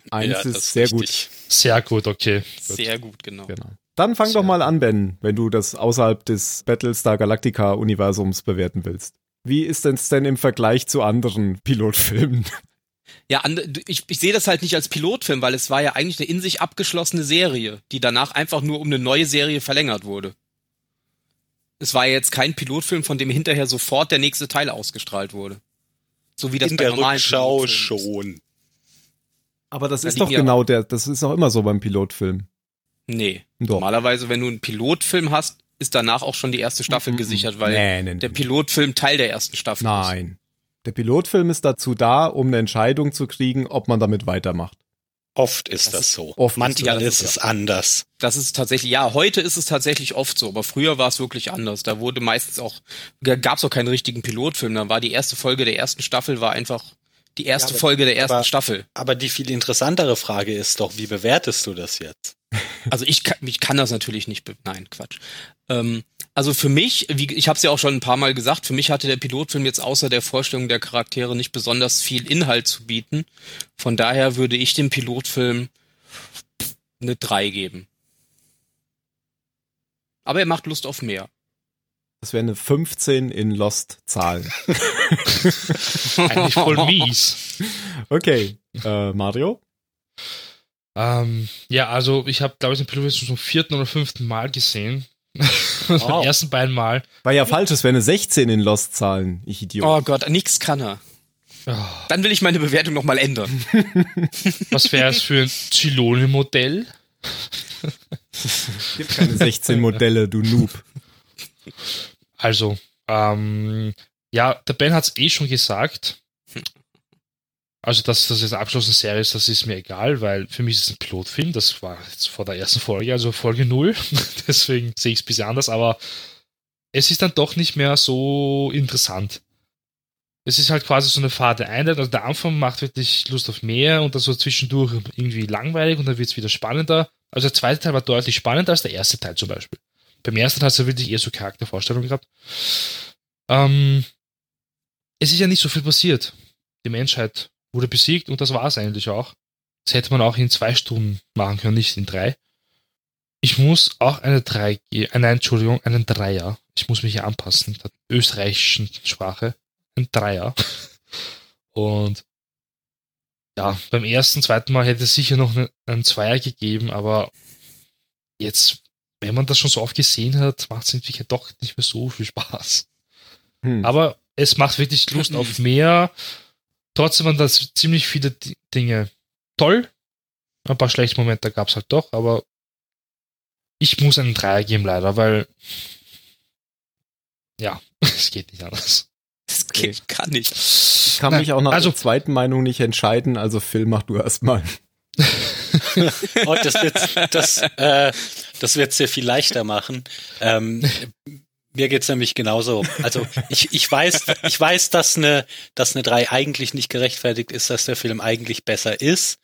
1 Ja, ist sehr gut. richtig. Sehr gut, okay. Gut. Sehr gut, genau. Genau. Dann fang Sehr doch mal an, Ben, wenn du das außerhalb des Battlestar Galactica Universums bewerten willst. Wie ist es denn im Vergleich zu anderen Pilotfilmen? Ja, ich, ich sehe das halt nicht als Pilotfilm, weil es war ja eigentlich eine in sich abgeschlossene Serie, die danach einfach nur um eine neue Serie verlängert wurde. Es war ja jetzt kein Pilotfilm, von dem hinterher sofort der nächste Teil ausgestrahlt wurde. So wie das In bei der normalen Rückschau schon. Aber das Da ist doch ja- genau der, das ist auch immer so beim Pilotfilm. Nee. Doch. Normalerweise, wenn du einen Pilotfilm hast, ist danach auch schon die erste Staffel gesichert, weil nee, nee, nee. der Pilotfilm Teil der ersten Staffel ist. Nein. Der Pilotfilm ist dazu da, um eine Entscheidung zu kriegen, ob man damit weitermacht. Oft ist Das das, ist- so. oft Manchmal ist ist, das- es anders. Das ist tatsächlich, ja, heute ist es tatsächlich oft so, aber früher war es wirklich anders. Da wurde meistens auch, gab es auch keinen richtigen Pilotfilm. Da war die erste Folge der ersten Staffel war einfach die erste Ja, aber- Folge der ersten aber- Staffel. Aber die viel interessantere Frage ist doch, wie bewertest du das jetzt? Also ich kann, ich kann das natürlich nicht. Be Nein, Quatsch. Ähm, also für mich, wie, ich habe es ja auch schon ein paar Mal gesagt, für mich hatte der Pilotfilm jetzt außer der Vorstellung der Charaktere nicht besonders viel Inhalt zu bieten. Von daher würde ich dem Pilotfilm eine 3 geben. Aber er macht Lust auf mehr. Das wäre eine 15 in Lost-Zahlen. Eigentlich voll mies. Okay, äh, Mario? Ähm, ja, also ich habe, glaube ich, den Pilot jetzt zum vierten oder fünften Mal gesehen. Beim ersten beiden Mal. War ja falsch, es wäre eine 16 in Lost-Zahlen, ich Idiot. Oh Gott, nix kann er. Dann will ich meine Bewertung nochmal ändern. Was wäre es für ein Zylone-Modell? gibt keine 16 Modelle, du Noob. Also, ähm, ja, der Ben hat es eh schon gesagt. Also, dass das jetzt eine abgeschlossene Serie ist, das ist mir egal, weil für mich ist es ein Pilotfilm. Das war jetzt vor der ersten Folge, also Folge null. Deswegen sehe ich es ein bisschen anders, aber es ist dann doch nicht mehr so interessant. Es ist halt quasi so eine fade Einheit. Also der Anfang macht wirklich Lust auf mehr und dann so zwischendurch irgendwie langweilig und dann wird es wieder spannender. Also der zweite Teil war deutlich spannender als der erste Teil zum Beispiel. Beim ersten Teil hat es wirklich eher so Charaktervorstellungen gehabt. Ähm, es ist ja nicht so viel passiert. Die Menschheit wurde besiegt und das war es eigentlich auch. Das hätte man auch in zwei Stunden machen können, nicht in drei. Ich muss auch eine drei geben, äh, nein, Entschuldigung, einen Dreier. Ich muss mich hier anpassen, der österreichischen Sprache. Ein Dreier. Und ja, beim ersten, zweiten Mal hätte es sicher noch einen, einen Zweier gegeben, aber jetzt, wenn man das schon so oft gesehen hat, macht es natürlich doch nicht mehr so viel Spaß. Hm. Aber es macht wirklich Lust auf mehr. Trotzdem waren das ziemlich viele D Dinge toll. Ein paar schlechte Momente gab es halt doch, aber ich muss einen Dreier geben leider, weil ja, es geht nicht anders. Das geht, kann nicht. Ich kann Nein, mich auch nach also- der zweiten Meinung nicht entscheiden, also Phil, mach du erstmal. Oh, das wird das, äh, das wird sehr viel leichter machen. Ähm, mir geht's nämlich genauso. Also ich, ich weiß, ich weiß, dass eine, dass eine 3 eigentlich nicht gerechtfertigt ist, dass der Film eigentlich besser ist.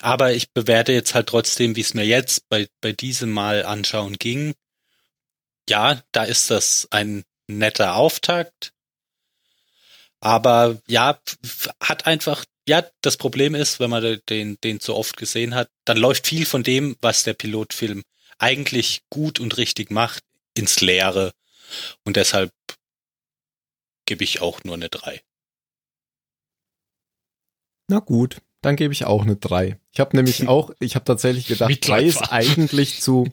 Aber ich bewerte jetzt halt trotzdem, wie es mir jetzt bei, bei diesem Mal anschauen ging. Ja, da ist das ein netter Auftakt. Aber ja, hat einfach, ja, das Problem ist, wenn man den, den zu oft gesehen hat, dann läuft viel von dem, was der Pilotfilm eigentlich gut und richtig macht, ins Leere. Und deshalb gebe ich auch nur eine 3. Na gut, dann gebe ich auch eine 3. Ich habe nämlich auch, ich habe tatsächlich gedacht, Mitleid 3 ist eigentlich zu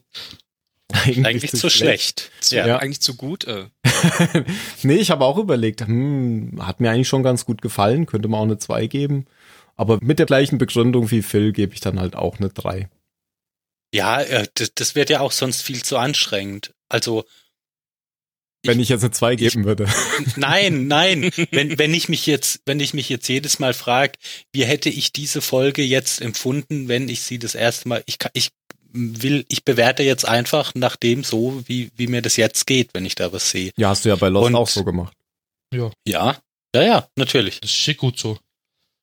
eigentlich, Eigentlich zu schlecht. Zu, Ja. Eigentlich zu gut. Äh. nee, ich habe auch überlegt, hm, hat mir eigentlich schon ganz gut gefallen, könnte man auch eine 2 geben. Aber mit der gleichen Begründung wie Phil gebe ich dann halt auch eine 3. Ja, äh, das, das wird ja auch sonst viel zu anstrengend. Also Wenn ich jetzt eine 2 geben würde. Nein, nein. Wenn, wenn ich mich jetzt, wenn ich mich jetzt jedes Mal frage, wie hätte ich diese Folge jetzt empfunden, wenn ich sie das erste Mal, ich kann, ich will, ich bewerte jetzt einfach nach dem so, wie, wie mir das jetzt geht, wenn ich da was sehe. Ja, hast du ja bei Lost Und- auch so gemacht. Ja, Ja, ja, ja, natürlich. das ist schick gut so.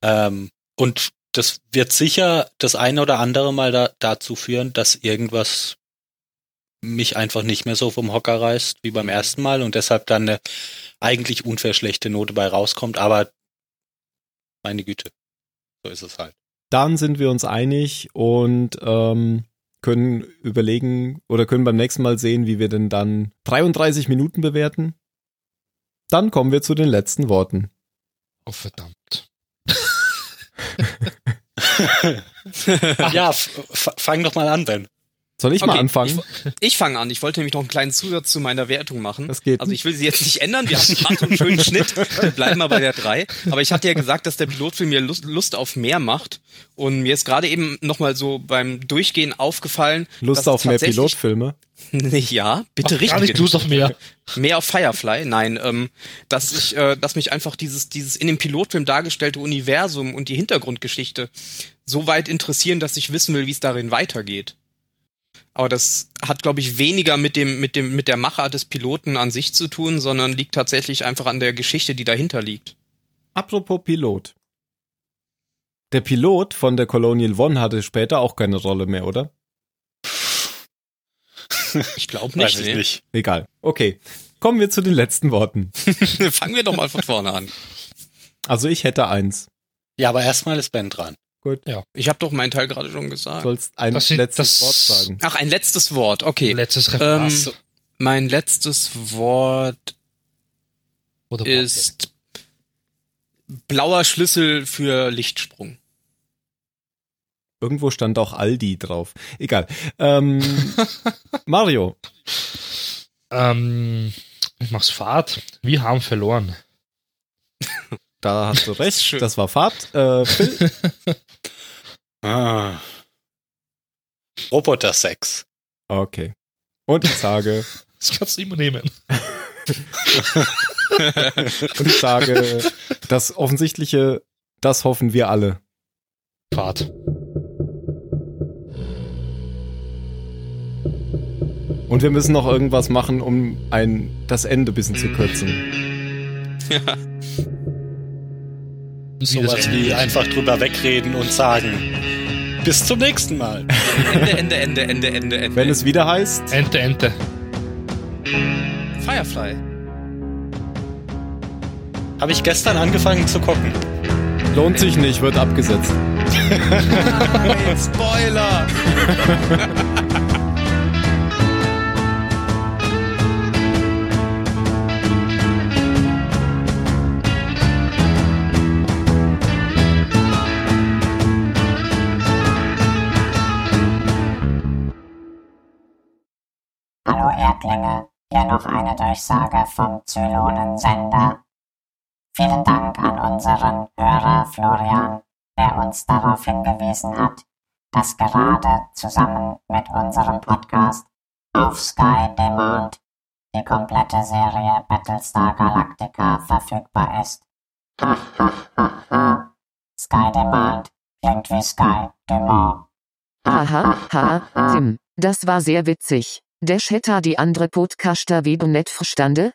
Ähm, und das wird sicher das eine oder andere Mal da, dazu führen, dass irgendwas mich einfach nicht mehr so vom Hocker reißt wie beim ersten Mal und deshalb dann eine eigentlich unfair schlechte Note bei rauskommt, aber meine Güte, so ist es halt. Dann sind wir uns einig und ähm, können überlegen oder können beim nächsten Mal sehen, wie wir denn dann 33 Minuten bewerten. Dann kommen wir zu den letzten Worten. Oh, verdammt. ja, fang doch mal an, Ben. Soll ich mal Okay, anfangen? Ich fange an. Ich wollte nämlich noch einen kleinen Zusatz zu meiner Wertung machen. Das geht Also ich will sie jetzt nicht ändern. Wir haben gerade so einen schönen Schnitt. Wir bleiben mal bei der 3. Aber ich hatte ja gesagt, dass der Pilotfilm mir Lust, Lust auf mehr macht. Und mir ist gerade eben nochmal so beim Durchgehen aufgefallen. Lust dass auf mehr tatsächlich- Pilotfilme? Ja, bitte Ach, richtig. gar nicht Lust auf mehr. Mehr auf Firefly? Nein, ähm, dass ich, äh, dass mich einfach dieses, dieses in dem Pilotfilm dargestellte Universum und die Hintergrundgeschichte so weit interessieren, dass ich wissen will, wie es darin weitergeht. Aber das hat, glaube ich, weniger mit dem, mit dem, mit der Machart des Piloten an sich zu tun, sondern liegt tatsächlich einfach an der Geschichte, die dahinter liegt. Apropos Pilot. Der Pilot von der Colonial One hatte später auch keine Rolle mehr, oder? Ich glaube Weiß nicht. ich Nee. nicht. Egal. Okay. Kommen wir zu den letzten Worten. Fangen wir doch mal von vorne an. Also ich hätte eins. Ja, aber erstmal ist Ben dran. Gut. Ich habe doch meinen Teil gerade schon gesagt. Sollst ein Das letztes das- Wort sagen. Ach, ein letztes Wort. Okay. Letztes Referat. Ähm, mein letztes Wort Oder ist blauer Schlüssel für Lichtsprung. Irgendwo stand auch Aldi drauf. Egal. Ähm, Mario. Ähm, ich mach's Fahrt. Wir haben verloren. Da hast du recht. Das war Fahrt. Äh, Phil, Ah. Roboter-Sex. okay. Und ich sage, Das kannst du immer nehmen. und ich sage, das Offensichtliche, das hoffen wir alle. Fahrt. Und wir müssen noch irgendwas machen, um ein, das Ende ein bisschen zu kürzen. Ja. Sowas wie einfach drüber wegreden und sagen, bis zum nächsten Mal. Ende, Ende, Ende, Ende, Ende, Ende. Wenn es wieder heißt, Ente, Ente. Firefly. Habe ich gestern angefangen zu gucken. lohnt sich nicht, wird abgesetzt. Nein, Spoiler! Erdlinge, hier noch eine Durchsage vom Zylonensender. Vielen Dank an unseren Hörer Florian, der uns darauf hingewiesen hat, dass gerade zusammen mit unserem Podcast auf Sky Demand die komplette Serie Battlestar Galactica verfügbar ist. Sky Demand klingt wie Sky Dumont. Haha, ha, Tim, das war sehr witzig. Der hätte die andere Podcaster wie du nicht verstande?